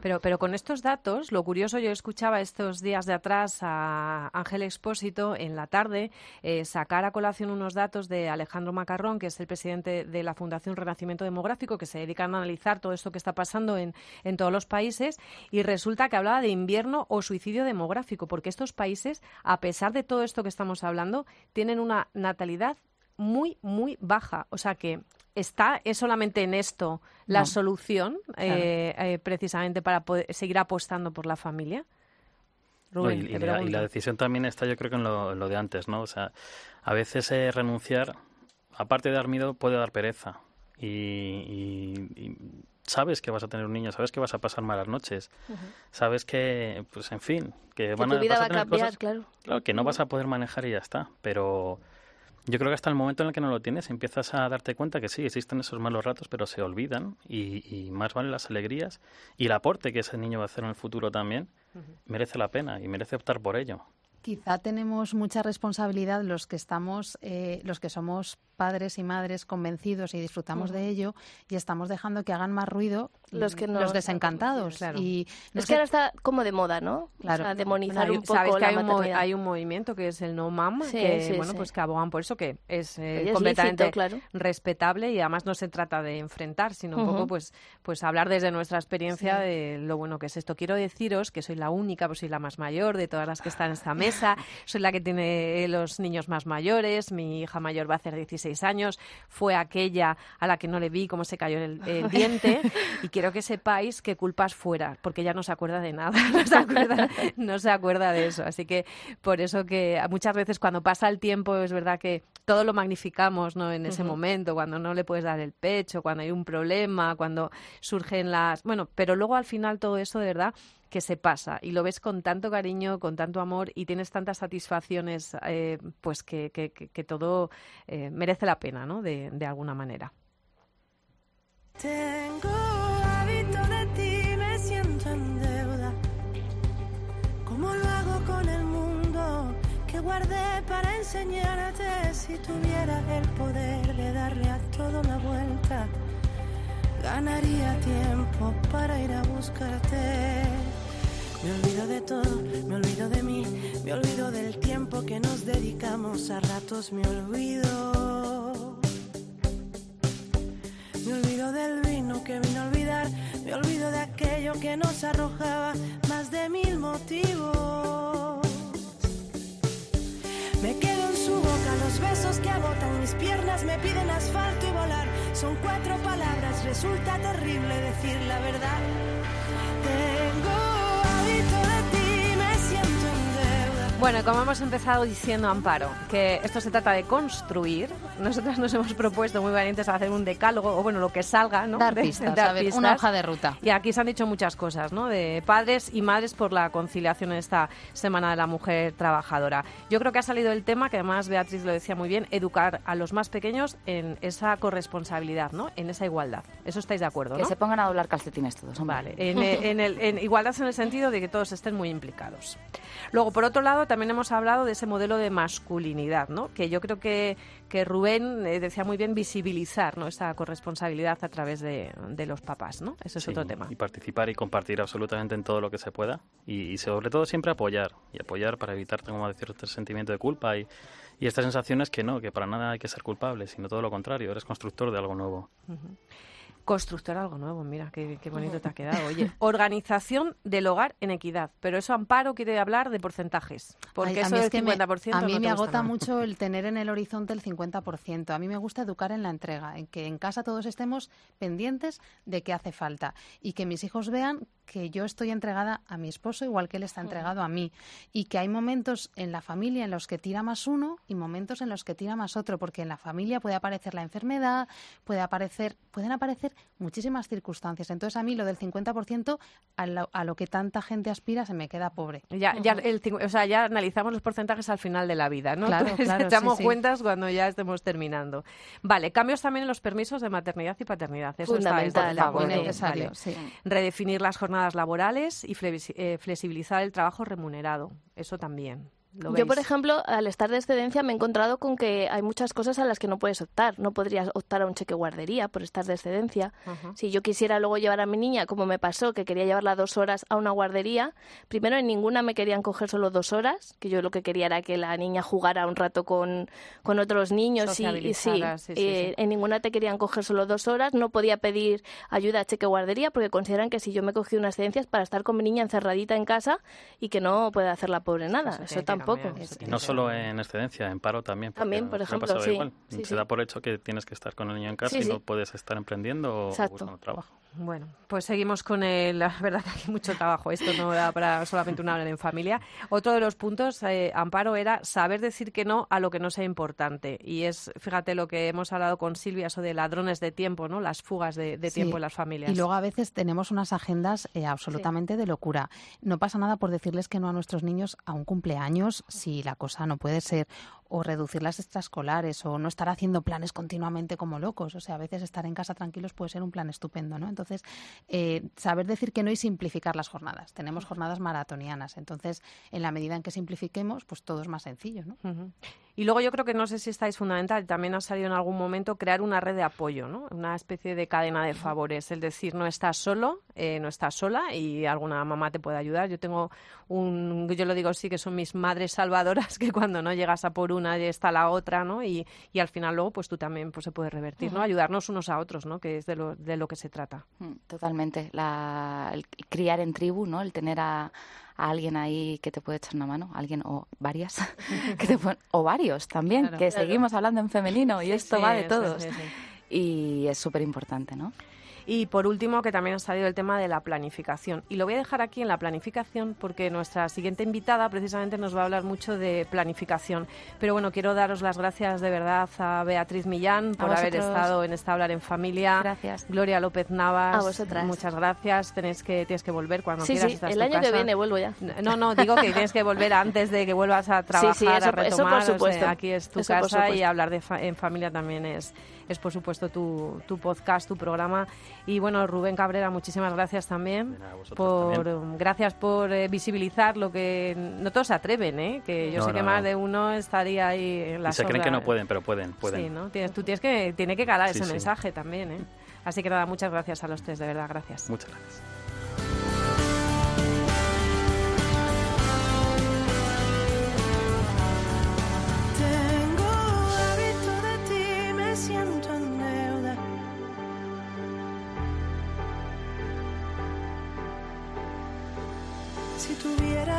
Pero, pero con estos datos, lo curioso, yo escuchaba estos días de atrás a Ángel Expósito en la tarde eh, sacar a colación unos datos de Alejandro Macarrón, que es el presidente de la Fundación Renacimiento Demográfico, que se dedica a analizar todo esto que está pasando en, en todos los países, y resulta que hablaba de invierno o suicidio demográfico, porque estos países, a pesar de todo esto que estamos hablando, tienen una natalidad muy, muy baja. O sea que está, es solamente en esto la solución eh, eh, precisamente para poder seguir apostando por la familia. y, la, decisión también está, yo creo que en lo, de antes, ¿no? O sea, a veces eh, renunciar, aparte de dar miedo, puede dar pereza. Y, sabes que vas a tener un niño, sabes que vas a pasar malas noches, sabes que, pues en fin, que, van tu vida a, va a cambiar, claro. Claro, que no vas a poder manejar y ya está, pero yo creo que hasta el momento en el que no lo tienes empiezas a darte cuenta que sí, existen esos malos ratos, pero se olvidan y, más valen las alegrías y el aporte que ese niño va a hacer en el futuro también merece la pena y merece optar por ello. Quizá tenemos mucha responsabilidad los que estamos, eh, los que somos padres y madres convencidos y disfrutamos de ello y estamos dejando que hagan más ruido los que los desencantados. Y es que ahora está como de moda, ¿no? Claro. O sea, demonizar un poco Sabes que hay, un hay, un movimiento que es el No Mam, que bueno, pues que abogan por eso, que es, eh, completamente respetable y además no se trata de enfrentar, sino un poco pues, pues hablar desde nuestra experiencia de lo bueno que es esto. Quiero deciros que soy la única, pues soy la más mayor de todas las que están en esta mesa, soy la que tiene los niños más mayores, mi hija mayor va a hacer 16 años, fue aquella a la que no le vi cómo se cayó el, diente (laughs) y quiero que sepáis que culpas fuera, porque ella no se acuerda de nada, (laughs) no se acuerda, de eso. Así que por eso que muchas veces cuando pasa el tiempo es verdad que todo lo magnificamos ¿no? en ese momento, cuando no le puedes dar el pecho, cuando hay un problema, cuando surgen las... Bueno, pero luego al final todo eso de verdad que se pasa y lo ves con tanto cariño, con tanto amor y tienes tantas satisfacciones, eh, pues que, que, todo eh, merece la pena, ¿no? De, de alguna manera. Tengo hábito de ti, me siento en deuda. ¿Cómo lo hago con el mundo que guardé para enseñarte? Si tuviera el poder de darle a todo una vuelta, ganaría tiempo para ir a buscarte. Me olvido de todo, me olvido de mí, me olvido del tiempo que nos dedicamos, a ratos me olvido. Me olvido del vino que vino a olvidar, me olvido de aquello que nos arrojaba más de mil motivos. Me quedo en su boca, los besos que agotan mis piernas me piden asfalto y volar. Son cuatro palabras, resulta terrible decir la verdad. Tengo Bueno, como hemos empezado diciendo, Amparo, que esto se trata de construir, nosotros nos hemos propuesto muy valientes hacer un decálogo, o bueno, lo que salga, ¿no? Dar pistas, una hoja de ruta. Y aquí se han dicho muchas cosas, ¿no? De padres y madres por la conciliación en esta Semana de la Mujer Trabajadora. Yo creo que ha salido el tema, que además Beatriz lo decía muy bien, educar a los más pequeños en esa corresponsabilidad, ¿no? En esa igualdad. Eso estáis de acuerdo, ¿no? Que se pongan a doblar calcetines todos, Vale, en, en igualdad en el sentido de que todos estén muy implicados. Luego, por otro lado, también hemos hablado de ese modelo de masculinidad, ¿no? Que yo creo que, que Rubén eh, decía muy bien visibilizar, ¿no? Esa corresponsabilidad a través de, los papás, ¿no? Ese es otro tema. Y participar y compartir absolutamente en todo lo que se pueda y, sobre todo siempre apoyar y apoyar para evitar, como decir, este sentimiento de culpa y, y estas sensaciones que no, que para nada hay que ser culpable, sino todo lo contrario, eres constructor de algo nuevo. Constructor algo nuevo, mira, qué, bonito te ha (laughs) quedado. Oye, organización del hogar en equidad. Pero eso Amparo quiere hablar de porcentajes. Porque eso es 50%. a mí me agota mucho el (laughs) tener en el horizonte el 50%. A mí me gusta educar en la entrega, en que en casa todos estemos pendientes de qué hace falta y que mis hijos vean que yo estoy entregada a mi esposo igual que él está entregado a mí y que hay momentos en la familia en los que tira más uno y momentos en los que tira más otro porque en la familia puede aparecer la enfermedad puede aparecer pueden aparecer muchísimas circunstancias. Entonces a mí lo del 50% a lo, a lo que tanta gente aspira se me queda pobre. Ya, ya, el, o sea, ya analizamos los porcentajes al final de la vida, ¿no? Claro, claro, echamos sí, sí. cuentas cuando ya estemos terminando. Vale, cambios también en los permisos de maternidad y paternidad. Eso Fundamental, está por favor, muy necesario, Vale. sí. Redefinir las jornadas laborales y eh, flexibilizar el trabajo remunerado. Eso también. ¿Lo Yo, por ejemplo, al estar de excedencia me he encontrado con que hay muchas cosas a las que no puedes optar. No podrías optar a un cheque guardería por estar de excedencia. Si yo quisiera luego llevar a mi niña, como me pasó, que quería llevarla dos horas a una guardería, primero en ninguna me querían coger solo dos horas, que yo lo que quería era que la niña jugara un rato con, con otros niños y, y sí, sí, sí, eh, sí. en ninguna te querían coger solo dos horas. No podía pedir ayuda a cheque guardería porque consideran que si yo me cogí una excedencia es para estar con mi niña encerradita en casa y que no puede hacer la pobre nada. Eso Eso, tampoco. Y no solo en excedencia, en paro también. También, por ejemplo, sí, igual. sí, Se sí. da por hecho que tienes que estar con el niño en casa Sí, y no puedes estar emprendiendo o Exacto. buscando trabajo. Bueno, pues seguimos con el. La verdad que hay mucho trabajo. Esto no da para solamente una hora en familia. Otro de los puntos, eh, Amparo, era saber decir que no a lo que no sea importante. Y es, fíjate lo que hemos hablado con Silvia, eso de ladrones de tiempo, ¿no? Las fugas de, de Sí. tiempo en las familias. Y luego a veces tenemos unas agendas eh, absolutamente de locura. No pasa nada por decirles que no a nuestros niños a un cumpleaños si la cosa no puede ser o reducir las extraescolares o no estar haciendo planes continuamente como locos. O sea, a veces estar en casa tranquilos puede ser un plan estupendo, ¿no? Entonces, eh, saber decir que no y simplificar las jornadas. Tenemos jornadas maratonianas. Entonces, en la medida en que simplifiquemos, pues todo es más sencillo, ¿no? Y luego yo creo que no sé si estáis fundamental, también ha salido en algún momento crear una red de apoyo, ¿no? Una especie de cadena de favores, es decir, no estás solo, eh, no estás sola y alguna mamá te puede ayudar. Yo tengo un, yo lo digo sí, que son mis madres salvadoras, (laughs) que cuando no llegas a por una ya está la otra, ¿no? Y, y al final luego pues tú también pues se puede revertir, ¿no? Ayudarnos unos a otros, ¿no? Que es de lo, de lo que se trata. Mm, Totalmente. La, el criar en tribu, ¿no? El tener a, a alguien ahí que te puede echar una mano, alguien o varias, (laughs) que te pueden- o varios también, Claro. que Claro. seguimos hablando en femenino y esto Sí, va de todos. sí. Y es súper importante, ¿no? Y por último, que también ha salido el tema de la planificación. Y lo voy a dejar aquí en la planificación porque nuestra siguiente invitada precisamente nos va a hablar mucho de planificación. Pero bueno, quiero daros las gracias de verdad a Beatriz Millán por haber estado en esta Hablar en Familia. Gracias. Gloria López Navas. A vosotras. Muchas gracias. Tenéis que, tienes que volver cuando Sí, quieras. sí, el año que viene vuelvo ya. No, no, digo que tienes que volver antes de que vuelvas a trabajar, sí, eso- a eso por retomar. o sea, supuesto. aquí es tu Eso casa y supuesto. hablar de fa- en familia también es, es por supuesto, tu, tu podcast, tu programa. Y bueno, Rubén Cabrera, muchísimas gracias también. Por, también. gracias por eh, visibilizar lo que no todos se atreven, ¿eh? que yo No, sé que no, más de uno estaría ahí en la Y se creen que no pueden, pero pueden, pueden. Sí, ¿no? Tienes, tú tienes que, tiene que calar Sí, ese sí. mensaje también. ¿eh? Así que nada, muchas gracias a los tres, de verdad, gracias. Muchas gracias. Tuviera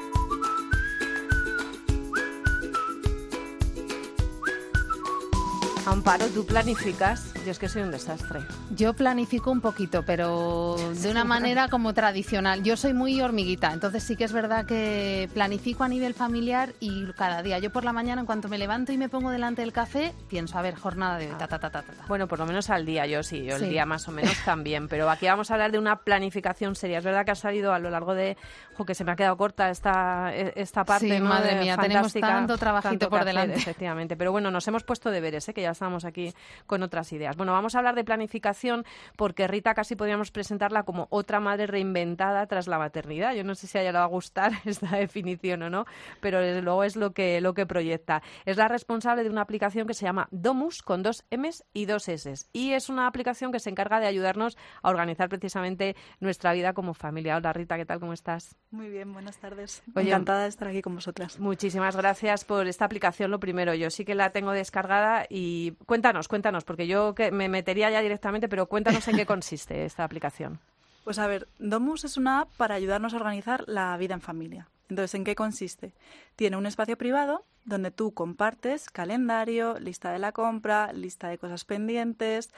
Amparo, tú planificas. Yo es que soy un desastre. Yo planifico un poquito, pero de una manera como tradicional. Yo soy muy hormiguita, entonces sí que es verdad que planifico a nivel familiar y cada día. Yo por la mañana, en cuanto me levanto y me pongo delante del café, pienso, a ver, jornada de hoy, ta, ta, ta, ta. Bueno, por lo menos al día, yo sí, yo el Sí. día más o menos (laughs) también. Pero aquí vamos a hablar de una planificación seria. Es verdad que ha salido a lo largo de. Jo, que se me ha quedado corta esta, e- esta parte. Sí, ¿no? madre mía, tenemos tanto trabajito tanto por hacer, delante. efectivamente. Pero bueno, nos hemos puesto deberes, ¿eh? que ya estamos aquí con otras ideas. Bueno, vamos a hablar de planificación porque Rita casi podríamos presentarla como otra madre reinventada tras la maternidad. Yo no sé si a ella le va a gustar (laughs) esta definición o no, pero desde luego es lo que, lo que proyecta. Es la responsable de una aplicación que se llama Domus con dos M's y dos S's. Y es una aplicación que se encarga de ayudarnos a organizar precisamente nuestra vida como familia. Hola Rita, ¿qué tal? ¿Cómo estás? Muy bien, buenas tardes. Encantada de estar aquí con vosotras. Muchísimas gracias por esta aplicación. Lo primero, yo sí que la tengo descargada y cuéntanos, cuéntanos, porque yo que me metería ya directamente, pero cuéntanos en qué consiste esta aplicación. (laughs) Pues a ver, Domus es una app para ayudarnos a organizar la vida en familia. Entonces, ¿en qué consiste? Tiene un espacio privado donde tú compartes calendario, lista de la compra, lista de cosas pendientes,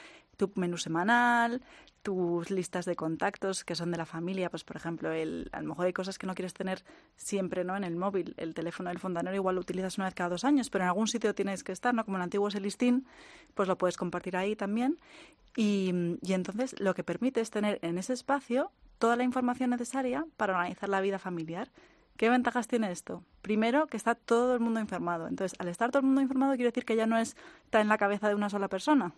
tu menú semanal, tus listas de contactos que son de la familia, pues por ejemplo, el, a lo mejor hay cosas que no quieres tener siempre ¿no? en el móvil. El teléfono del fontanero igual lo utilizas una vez cada dos años, pero en algún sitio tienes que estar, ¿no? Como el antiguo Celistín, pues lo puedes compartir ahí también. Y, y entonces lo que permite es tener en ese espacio toda la información necesaria para organizar la vida familiar. ¿Qué ventajas tiene esto? Primero, que está todo el mundo informado. Entonces, al estar todo el mundo informado, quiere decir que ya no está en la cabeza de una sola persona,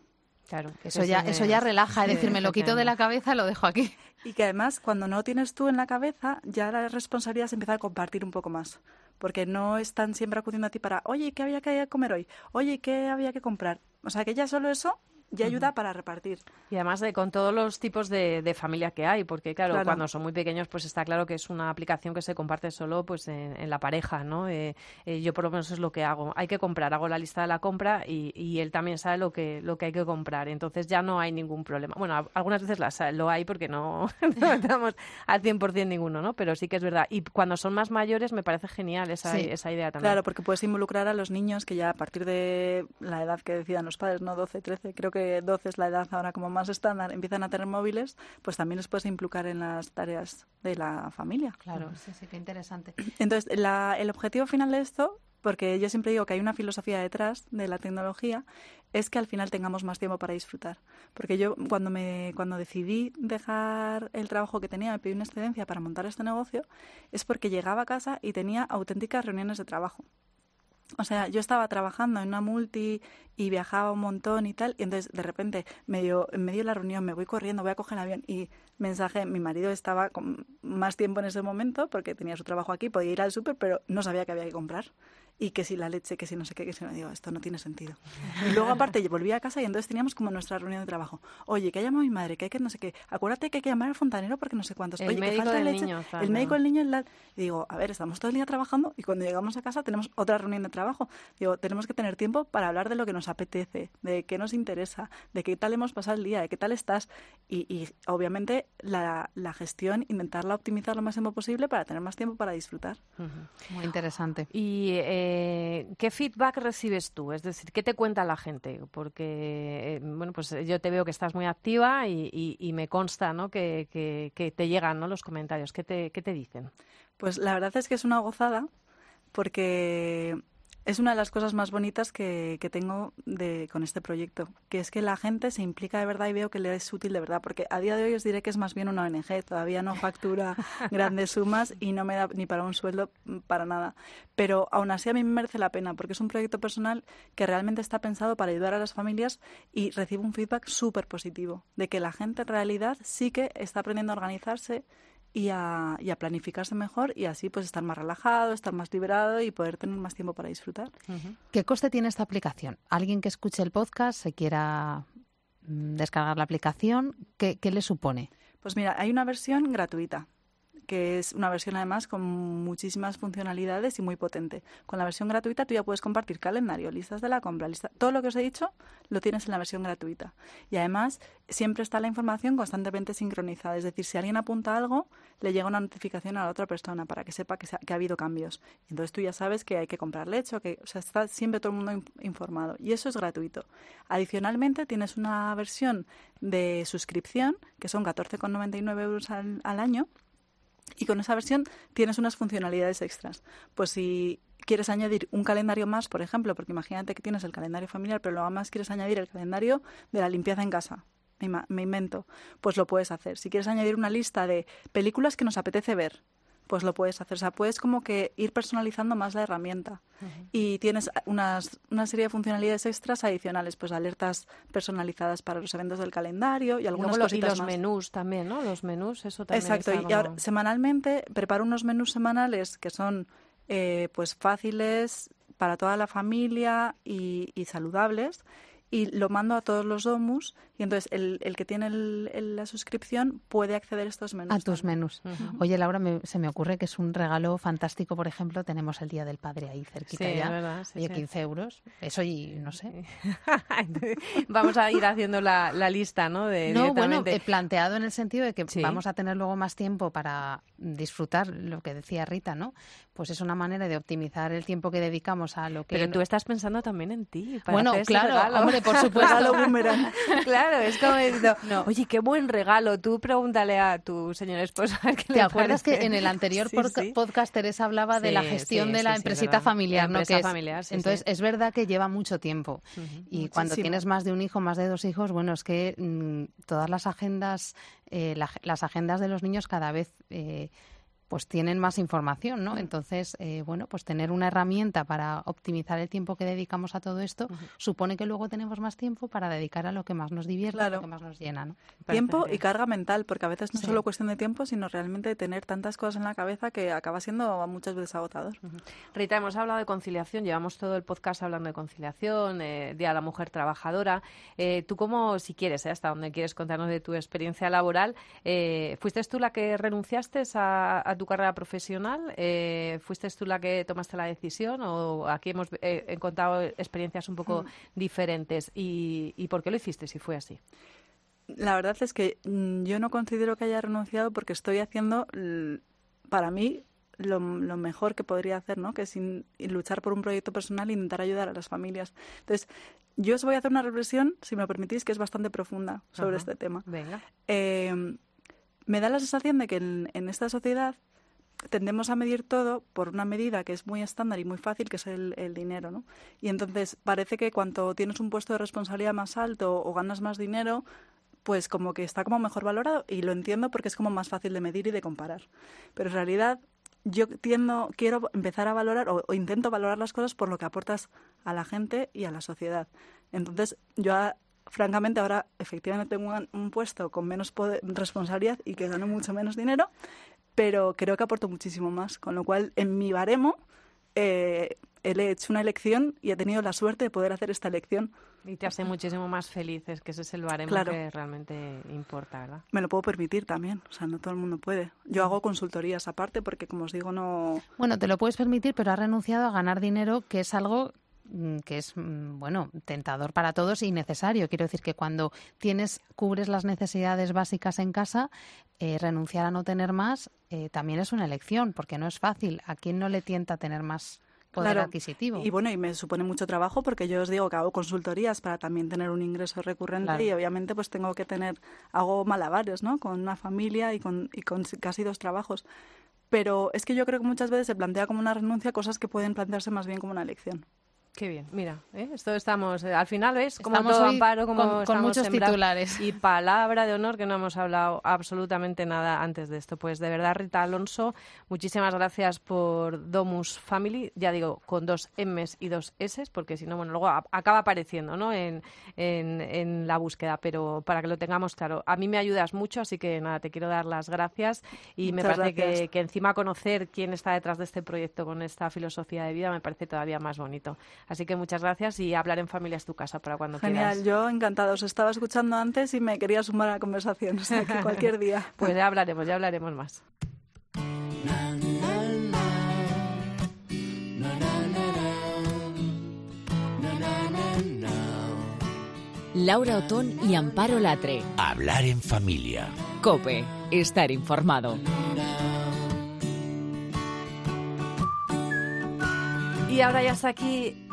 Claro, eso ya, eso ya relaja, es decir, me lo quito de la cabeza y lo dejo aquí. Y que además, cuando no tienes tú en la cabeza, ya la responsabilidad se empieza a compartir un poco más. Porque no están siempre acudiendo a ti para, oye, ¿qué había que comer hoy? Oye, ¿qué había que comprar? O sea, que ya solo eso y ayuda para repartir. Y además de con todos los tipos de, de familia que hay, porque claro, cuando son muy pequeños, pues está claro que es una aplicación que se comparte solo pues en, la pareja, ¿no? Eh, eh, yo por lo menos es lo que hago. Hay que comprar, hago la lista de la compra y, y, él también sabe lo que, lo que hay que comprar. Entonces ya no hay ningún problema. Bueno, algunas veces la, lo hay porque no, (laughs) no estamos al 100% ninguno, ¿no? Pero sí que es verdad. Y cuando son más mayores me parece genial esa, esa idea también. Claro, porque puedes involucrar a los niños que ya a partir de la edad que decidan los padres, ¿no? 12, 13, creo que 12 es la edad ahora como más estándar, empiezan a tener móviles, pues también les puedes implicar en las tareas de la familia. Claro, sí, sí, qué interesante. (clears throat) Entonces, el objetivo final de esto, porque yo siempre digo que hay una filosofía detrás de la tecnología, es que al final tengamos más tiempo para disfrutar. Porque yo cuando me cuando decidí dejar el trabajo que tenía, me pedí una excedencia para montar este negocio, es porque llegaba a casa y tenía auténticas reuniones de trabajo. O sea, yo estaba trabajando en una multi y viajaba un montón y tal, y entonces de repente, medio, en medio de la reunión, me voy corriendo, voy a coger el avión y mensaje, mi marido estaba con más tiempo en ese momento porque tenía su trabajo aquí, podía ir al súper, pero no sabía que había que comprar y que si la leche, que si no sé qué, que si no digo, esto no tiene sentido. Y luego aparte volví a casa y entonces teníamos como nuestra reunión de trabajo. Oye, que ha llamado mi madre, que hay que no sé qué, acuérdate que hay que llamar al fontanero porque no sé cuántos. El Oye, médico que falta del leche. niño, el médico del niño, el y digo, a ver, estamos todo el día trabajando y cuando llegamos a casa tenemos otra reunión de trabajo. Digo, tenemos que tener tiempo para hablar de lo que nos apetece, de qué nos interesa, de qué tal hemos pasado el día, de qué tal estás y, y obviamente la, la gestión, intentarla optimizar lo máximo posible para tener más tiempo para disfrutar. Muy interesante. ¿Y eh, qué feedback recibes tú? Es decir, ¿qué te cuenta la gente? Porque, eh, bueno, pues yo te veo que estás muy activa y, me consta ¿no? que, te llegan ¿no? los comentarios. ¿Qué te, ¿Qué te dicen? Pues la verdad es que es una gozada porque es una de las cosas más bonitas que, que tengo de, con este proyecto, que es que la gente se implica de verdad y veo que le es útil de verdad, porque a día de hoy os diré que es más bien una ONG, todavía no factura (laughs) grandes sumas y no me da ni para un sueldo mm, para nada. Pero aún así a mí me merece la pena, porque es un proyecto personal que realmente está pensado para ayudar a las familias y recibo un feedback súper positivo, de que la gente en realidad sí que está aprendiendo a organizarse y a, y a, planificarse mejor y así pues estar más relajado, estar más liberado y poder tener más tiempo para disfrutar. Uh -huh. ¿Qué coste tiene esta aplicación? Alguien que escuche el podcast, se quiera mm, descargar la aplicación, ¿qué, ¿qué le supone? Pues mira, hay una versión gratuita que es una versión además con muchísimas funcionalidades y muy potente. Con la versión gratuita tú ya puedes compartir calendario, listas de la compra, lista, todo lo que os he dicho lo tienes en la versión gratuita. Y además siempre está la información constantemente sincronizada, es decir, si alguien apunta algo, le llega una notificación a la otra persona para que sepa que, ha, que ha habido cambios. Entonces tú ya sabes que hay que comprar leche, o que o sea, está siempre todo el mundo informado. Y eso es gratuito. Adicionalmente tienes una versión de suscripción, que son 14,99 euros al, al año, y con esa versión tienes unas funcionalidades extras. Pues si quieres añadir un calendario más, por ejemplo, porque imagínate que tienes el calendario familiar, pero luego más quieres añadir el calendario de la limpieza en casa. Me, me invento. Pues lo puedes hacer. Si quieres añadir una lista de películas que nos apetece ver, pues lo puedes hacer. O sea, puedes como que ir personalizando más la herramienta. Y tienes unas, una serie de funcionalidades extras adicionales, pues alertas personalizadas para los eventos del calendario y algunas y cositas los menús también, ¿no? Los menús, eso también Exacto. Y ahora, semanalmente preparo unos menús semanales que son eh, pues fáciles para toda la familia y, y saludables y lo mando a todos los domus y entonces el, el que tiene la suscripción puede acceder a estos menús. A tus menús. Oye, Laura, se me ocurre que es un regalo fantástico, por ejemplo, tenemos el Día del Padre ahí cerquita ya. Verdad, Oye, 15 euros, eso y no sé. (laughs) vamos a ir haciendo la, la lista, ¿no? De no, bueno, he planteado en el sentido de que vamos a tener luego más tiempo para disfrutar lo que decía Rita, ¿no? Pues es una manera de optimizar el tiempo que dedicamos a lo que... Pero tú estás pensando también en ti. Para bueno, claro, hombre, por supuesto. (laughs) claro, es como diciendo, oye, qué buen regalo. Tú pregúntale a tu señor esposo. (laughs) ¿Te acuerdas que en el anterior podcast Teresa hablaba de la gestión de la empresita familiar? ¿no? Empresa familiar, Entonces, es verdad que lleva mucho tiempo. Y cuando tienes más de un hijo, más de dos hijos, bueno, es que mm, todas las agendas, eh, las agendas de los niños cada vez... Eh, pues tienen más información, ¿no? Entonces, eh, bueno, pues tener una herramienta para optimizar el tiempo que dedicamos a todo esto supone que luego tenemos más tiempo para dedicar a lo que más nos divierte, a lo que más nos llena, ¿no? Tiempo y carga mental, porque a veces no es solo cuestión de tiempo, sino realmente de tener tantas cosas en la cabeza que acaba siendo muchas veces agotador. Rita, hemos hablado de conciliación, llevamos todo el podcast hablando de conciliación, eh, Día de la Mujer Trabajadora. Eh, tú como, si quieres, hasta donde quieres contarnos de tu experiencia laboral, ¿fuiste tú la que renunciaste a tu carrera profesional? Eh, ¿Fuiste tú la que tomaste la decisión o aquí hemos eh, contado experiencias un poco mm. diferentes? ¿Y, por qué lo hiciste si fue así? La verdad es que mm, yo no considero que haya renunciado porque estoy haciendo, para mí, lo, mejor que podría hacer, ¿no? Que es luchar por un proyecto personal e intentar ayudar a las familias. Entonces, yo os voy a hacer una reflexión, si me lo permitís, que es bastante profunda sobre este tema. Venga. Eh, me da la sensación de que en, esta sociedad tendemos a medir todo por una medida que es muy estándar y muy fácil, que es el, dinero, ¿no? Y entonces parece que cuando tienes un puesto de responsabilidad más alto o ganas más dinero, pues como que está como mejor valorado y lo entiendo porque es como más fácil de medir y de comparar. Pero en realidad yo tiendo, quiero empezar a valorar o, intento valorar las cosas por lo que aportas a la gente y a la sociedad. Entonces yo francamente ahora efectivamente tengo un, puesto con menos responsabilidad y que gano mucho menos dinero, pero creo que aporto muchísimo más, con lo cual en mi baremo eh, he hecho una elección y he tenido la suerte de poder hacer esta elección. Y te hace muchísimo más felices, que ese es el baremo que realmente importa, ¿verdad? Me lo puedo permitir también, o sea, no todo el mundo puede. Yo hago consultorías aparte porque, como os digo, no... Bueno, te lo puedes permitir, pero has renunciado a ganar dinero, que es algo que es mm, bueno tentador para todos y necesario. Quiero decir que cuando tienes cubres las necesidades básicas en casa, eh, renunciar a no tener más eh, también es una elección, porque no es fácil. ¿A quién no le tienta tener más? Poder adquisitivo. Y bueno, y me supone mucho trabajo porque yo os digo que hago consultorías para también tener un ingreso recurrente y obviamente pues tengo que tener, hago malabares, ¿no? Con una familia y con, y con casi dos trabajos pero es que yo creo que muchas veces se plantea como una renuncia cosas que pueden plantearse más bien como una elección. Qué bien, mira, ¿eh? esto estamos, eh, al final ves como todo amparo, como con, muchos titulares. Y palabra de honor que no hemos hablado absolutamente nada antes de esto. Pues de verdad, Rita Alonso, muchísimas gracias por Domus Family, ya digo, con dos M's y dos S's, porque si no, bueno, luego acaba apareciendo ¿no? en, en, la búsqueda, pero para que lo tengamos claro. A mí me ayudas mucho, así que nada, te quiero dar las gracias y me parece que, que encima conocer quién está detrás de este proyecto con esta filosofía de vida me parece todavía más bonito. Así que muchas gracias y hablar en familia es tu casa para cuando Genial, quieras. yo encantado. Os estaba escuchando antes y me quería sumar a la conversación. O sea, que (laughs) cualquier día. pues ya hablaremos, ya hablaremos más. Laura Otón y Amparo Latre. Hablar en familia. Cope, estar informado. Y ahora ya está aquí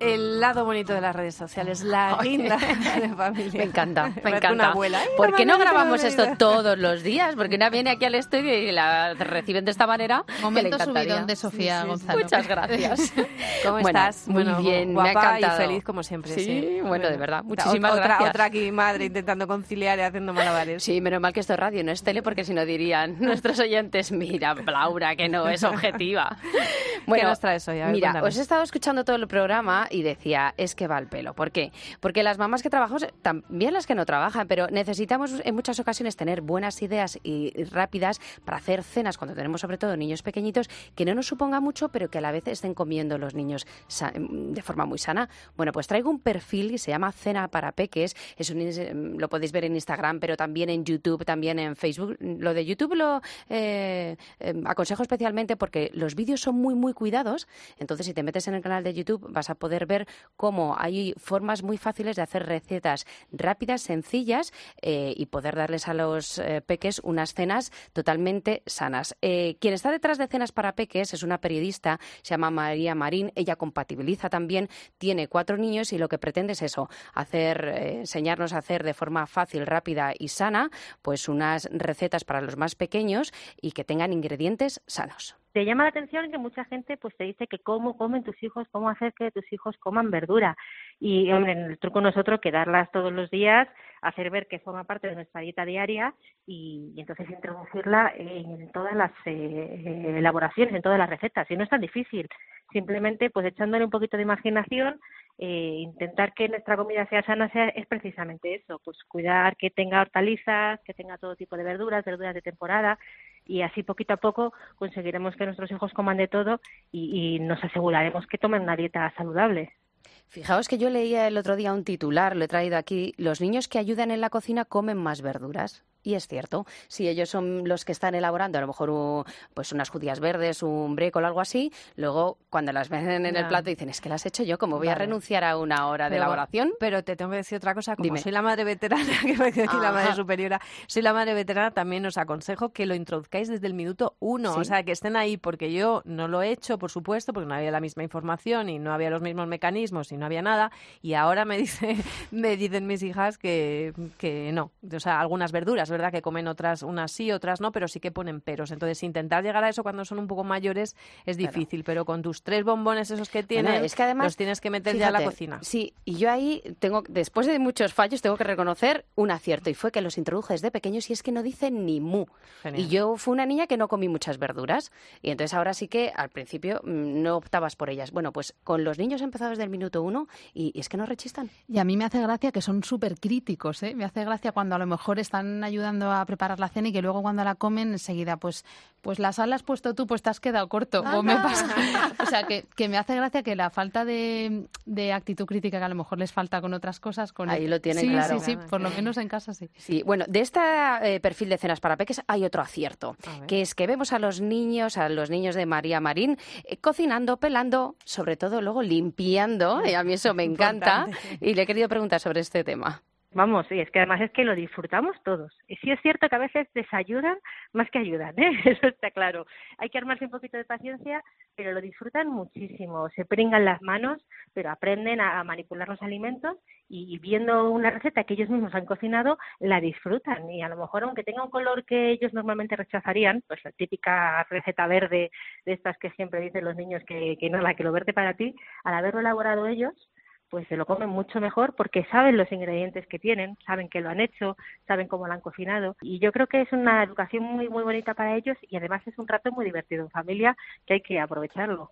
el lado bonito de las redes sociales, la (laughs) guinda de familia. (laughs) Me encanta, me encanta. Una abuela. ¡Ay, ¿Por qué no grabamos qué esto todos los días? Porque una viene aquí al estudio y la reciben de esta manera. que le Momento encantaría. subidón de Sofía Gonzalo. Muchas gracias. (laughs) ¿Cómo Bueno, estás? Muy Bueno, bien, me ha guapa y encantado. feliz como siempre, sí. bueno, de verdad. Muchísimas otra, gracias. Otra aquí, madre, intentando conciliar y haciendo malabares. Sí, menos mal que esto es radio, no es tele, porque si no dirían nuestros oyentes, mira, Laura, que no es objetiva. Bueno, nos traes hoy? A ver, mira, cuéntanos. os he estado escuchando todo el programa y decía, es que va al pelo. ¿Por qué? Porque las mamás que trabajamos, también las que no trabajan, pero necesitamos en muchas ocasiones tener buenas ideas y rápidas para hacer cenas cuando tenemos sobre todo niños pequeñitos que no nos suponga mucho, pero que a la vez estén comiendo los niños de forma muy sana. Bueno, pues traigo un perfil que se llama Cena para Peques. Es lo podéis ver en Instagram, pero también en YouTube, también en Facebook. Lo de YouTube lo eh, em, aconsejo especialmente porque los vídeos son muy, muy cuidados. Entonces, si te metes en el canal de YouTube, vas a poder ver cómo hay formas muy fáciles de hacer recetas rápidas, sencillas eh, y poder darles a los eh, peques unas cenas totalmente sanas. Eh, quien está detrás de Cenas para Peques es una periodista, se llama María Marín. Ella compatibiliza también, tiene cuatro niños y lo que pretende es eso, hacer, enseñarnos a hacer de forma fácil, rápida y sana, pues unas recetas para los más pequeños y que tengan ingredientes sanos. Te llama la atención que mucha gente pues te dice que cómo comen tus hijos, cómo hacer que tus hijos coman verdura. Y hombre, el truco no es otro que darlas todos los días, hacer ver que forma parte de nuestra dieta diaria y, entonces introducirla en todas las eh, elaboraciones, en todas las recetas. Y no es tan difícil, simplemente pues echándole un poquito de imaginación, eh, intentar que nuestra comida sea sana sea, es precisamente eso, pues cuidar que tenga hortalizas, que tenga todo tipo de verduras, verduras de temporada y así poquito a poco conseguiremos que nuestros hijos coman de todo y, nos aseguraremos que tomen una dieta saludable. Fijaos que yo leía el otro día un titular, lo he traído aquí, los niños que ayudan en la cocina comen más verduras. Y es cierto, si ellos son los que están elaborando a lo mejor un- pues unas judías verdes, un brécol o algo así, luego cuando las ven en el plato dicen, es que las he hecho yo, como voy a renunciar a una hora de elaboración? Pero te tengo que decir otra cosa, como Dime. soy la madre veterana, (laughs) que me decir la madre superiora, soy la madre veterana, también os aconsejo que lo introduzcáis desde el minuto uno, Sí. o sea, que estén ahí, porque yo no lo he hecho, por supuesto, porque no había la misma información y no había los mismos mecanismos y no había nada, y ahora me (laughs) dice, me dicen mis hijas que, que no, o sea, algunas verduras, ¿verdad? Que comen otras, unas sí, otras no, pero sí que ponen peros, entonces intentar llegar a eso cuando son un poco mayores es Claro. difícil, pero con tus tres bombones esos que tienen, Bueno, es que además, los tienes que meter ya a la Fíjate, cocina. Sí, y yo ahí tengo, después de muchos fallos, tengo que reconocer un acierto y fue que los introduje desde pequeños y es que no dicen ni mu. Genial. Y yo fui una niña que no comí muchas verduras y entonces ahora sí que al principio mm, no optabas por ellas. Bueno, pues con los niños he empezado desde el minuto uno y, y es que no rechistan. Y a mí me hace gracia que son súper críticos, ¿eh? Me hace gracia cuando a lo mejor están ayudando a preparar la cena y que luego cuando la comen enseguida, pues, pues la sal la has puesto tú, pues te has quedado corto. O me pasa. (laughs) O sea, que, que me hace gracia que la falta de, de actitud crítica que a lo mejor les falta con otras cosas. Con Ahí el- lo tienen sí, claro. Sí, sí, por lo menos en casa sí. Sí, bueno, de este eh, perfil de cenas para peques hay otro acierto, que es que vemos a los niños, a los niños de María Marín, eh, cocinando, pelando, sobre todo luego limpiando, y a mí eso me encanta, y le he querido preguntar sobre este tema. Vamos, y es que además es que lo disfrutamos todos. Y sí es cierto que a veces desayudan más que ayudan, (laughs) ¿eh? eso está claro. Hay que armarse un poquito de paciencia, pero lo disfrutan muchísimo. Se pringan las manos, pero aprenden a manipular los alimentos y viendo una receta que ellos mismos han cocinado, la disfrutan. Y a lo mejor, aunque tenga un color que ellos normalmente rechazarían, pues la típica receta verde de estas que siempre dicen los niños que, que no, la que lo verde para ti, al haberlo elaborado ellos, pues se lo comen mucho mejor porque saben los ingredientes que tienen, saben que lo han hecho, saben cómo lo han cocinado y yo creo que es una educación muy muy bonita para ellos y además es un rato muy divertido en familia que hay que aprovecharlo.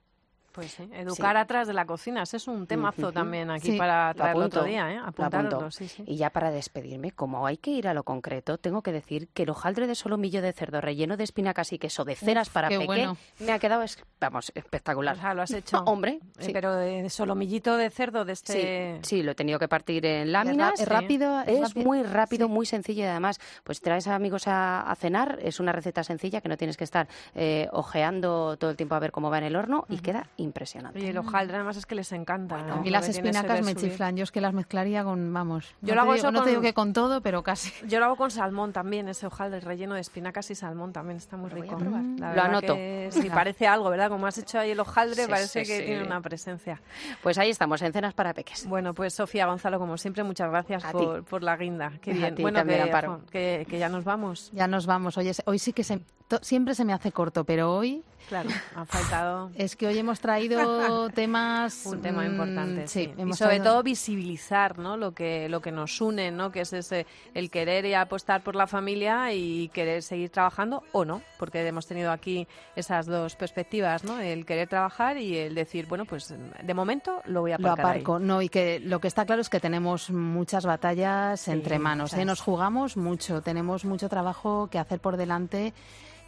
Pues sí, educar atrás de la cocina, ese es un temazo también aquí Sí, para lo traerlo otro día, ¿eh? lo Apuntároslo, apunto. sí, sí. Y ya para despedirme, como hay que ir a lo concreto, tengo que decir que el hojaldre de solomillo de cerdo relleno de espinacas y queso de ceras Uf, para peque bueno. me ha quedado, es- vamos, espectacular. O sea, lo has (laughs) hecho. Hombre, Eh. Pero de solomillito de cerdo de este... Sí, sí, lo he tenido que partir en láminas. es rápido, Es, es rápido. muy rápido, muy sencillo y además, pues traes a amigos a, a cenar. Es una receta sencilla que no tienes que estar eh, ojeando todo el tiempo a ver cómo va en el horno y queda impresionante. Y el hojaldre además es que les encanta. Y las espinacas me chiflan. Yo es que las mezclaría con, vamos, yo lo hago eso no te digo que con todo, pero casi. Yo lo hago con salmón también, ese hojaldre relleno de espinacas y salmón también está muy rico. lo anoto. Si (laughs) parece algo, ¿verdad? Como has hecho ahí el hojaldre, parece que tiene una presencia. Pues ahí estamos, en Cenas para Peques. Bueno, pues Sofía Gonzalo, como siempre, muchas gracias por, por, la guinda. Qué bien. bueno, también, que, que, ya nos vamos. Ya nos vamos. Oye, hoy sí que se, siempre se me hace corto, pero hoy... Claro, ha faltado... (laughs) Es que hoy hemos traído (laughs) temas... Un tema importante, mm, sí. Y sobre todo visibilizar ¿no? lo, que, lo que nos une, ¿no? que es ese, el querer y apostar por la familia y querer seguir trabajando o no, porque hemos tenido aquí esas dos perspectivas, ¿no? el querer trabajar y el decir, bueno, pues de momento lo voy a aparcar Lo aparco, no, y que lo que está claro es que tenemos muchas batallas entre manos, ¿eh? nos jugamos mucho, tenemos mucho trabajo que hacer por delante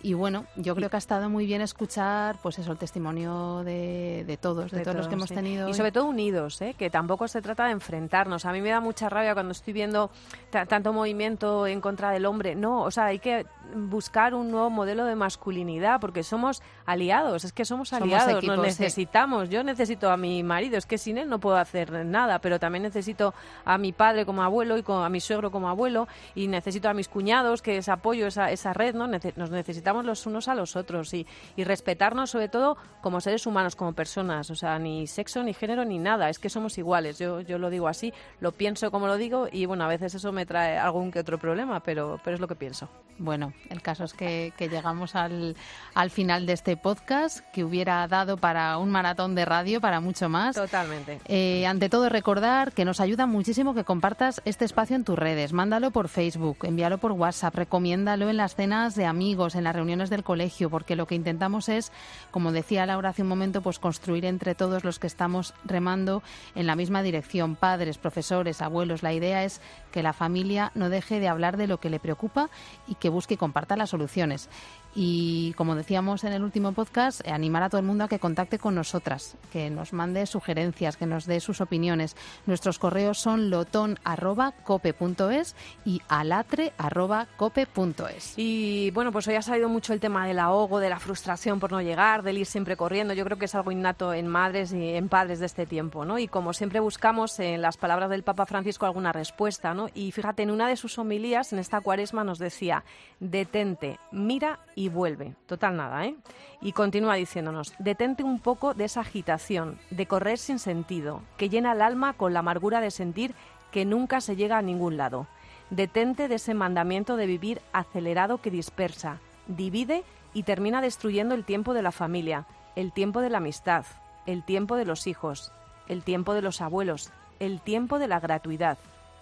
y bueno, yo creo que ha estado muy bien escuchar, pues eso, el testimonio de, todos, de, todos, los que hemos tenido. Y sobre todo unidos, ¿eh? que tampoco se trata de enfrentarnos. A mí me da mucha rabia cuando estoy viendo tanto movimiento en contra del hombre. No, o sea, hay que buscar un nuevo modelo de masculinidad porque somos aliados, es que somos aliados, nos necesitamos. Yo necesito a mi marido, es que sin él no puedo hacer nada, pero también necesito a mi padre como abuelo y a mi suegro como abuelo y necesito a mis cuñados, que es apoyo, esa, esa red, ¿no? nos necesitamos los unos a los otros y, respetarnos sobre todo como seres humanos, como personas, o sea, ni sexo, ni género, ni nada, es que somos iguales, yo, yo lo digo así, lo pienso como lo digo y bueno, a veces eso me trae algún que otro problema, pero, pero es lo que pienso. Bueno, el caso es que, llegamos al, al final de este podcast que hubiera dado para un maratón de radio, para mucho más. Totalmente. Eh, ante todo, recordar que nos ayuda muchísimo que compartas este espacio en tus redes. Mándalo por Facebook, envíalo por WhatsApp, recomiéndalo en las cenas de amigos, en las reuniones del colegio, porque lo que intentamos es, como decía Laura hace un momento, pues construir entre todos los que estamos remando en la misma dirección, padres, profesores, abuelos. La idea es que la familia no deje de hablar de lo que le preocupa y que busque y comparta las soluciones y como decíamos en el último podcast, animar a todo el mundo a que contacte con nosotras, que nos mande sugerencias, que nos dé sus opiniones. Nuestros correos son loton@cope.es y alatre@cope.es. Y bueno, pues hoy ha salido mucho el tema del ahogo, de la frustración por no llegar, del ir siempre corriendo. Yo creo que es algo innato en madres y en padres de este tiempo, ¿no? Y como siempre buscamos en las palabras del Papa Francisco alguna respuesta, ¿no? Y fíjate, en una de sus homilías en esta cuaresma nos decía, detente, mira y vuelve. Total nada, ¿eh? Y continúa diciéndonos, detente un poco de esa agitación, de correr sin sentido, que llena el alma con la amargura de sentir que nunca se llega a ningún lado. Detente de ese mandamiento de vivir acelerado que dispersa, divide y termina destruyendo el tiempo de la familia, el tiempo de la amistad, el tiempo de los hijos, el tiempo de los abuelos, el tiempo de la gratuidad,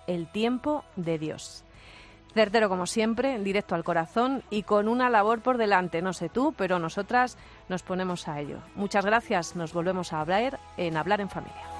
el tiempo de Dios. Certero como siempre, directo al corazón y con una labor por delante. No sé tú, pero nosotras nos ponemos a ello. Muchas gracias. Nos volvemos a hablar en Hablar en Familia.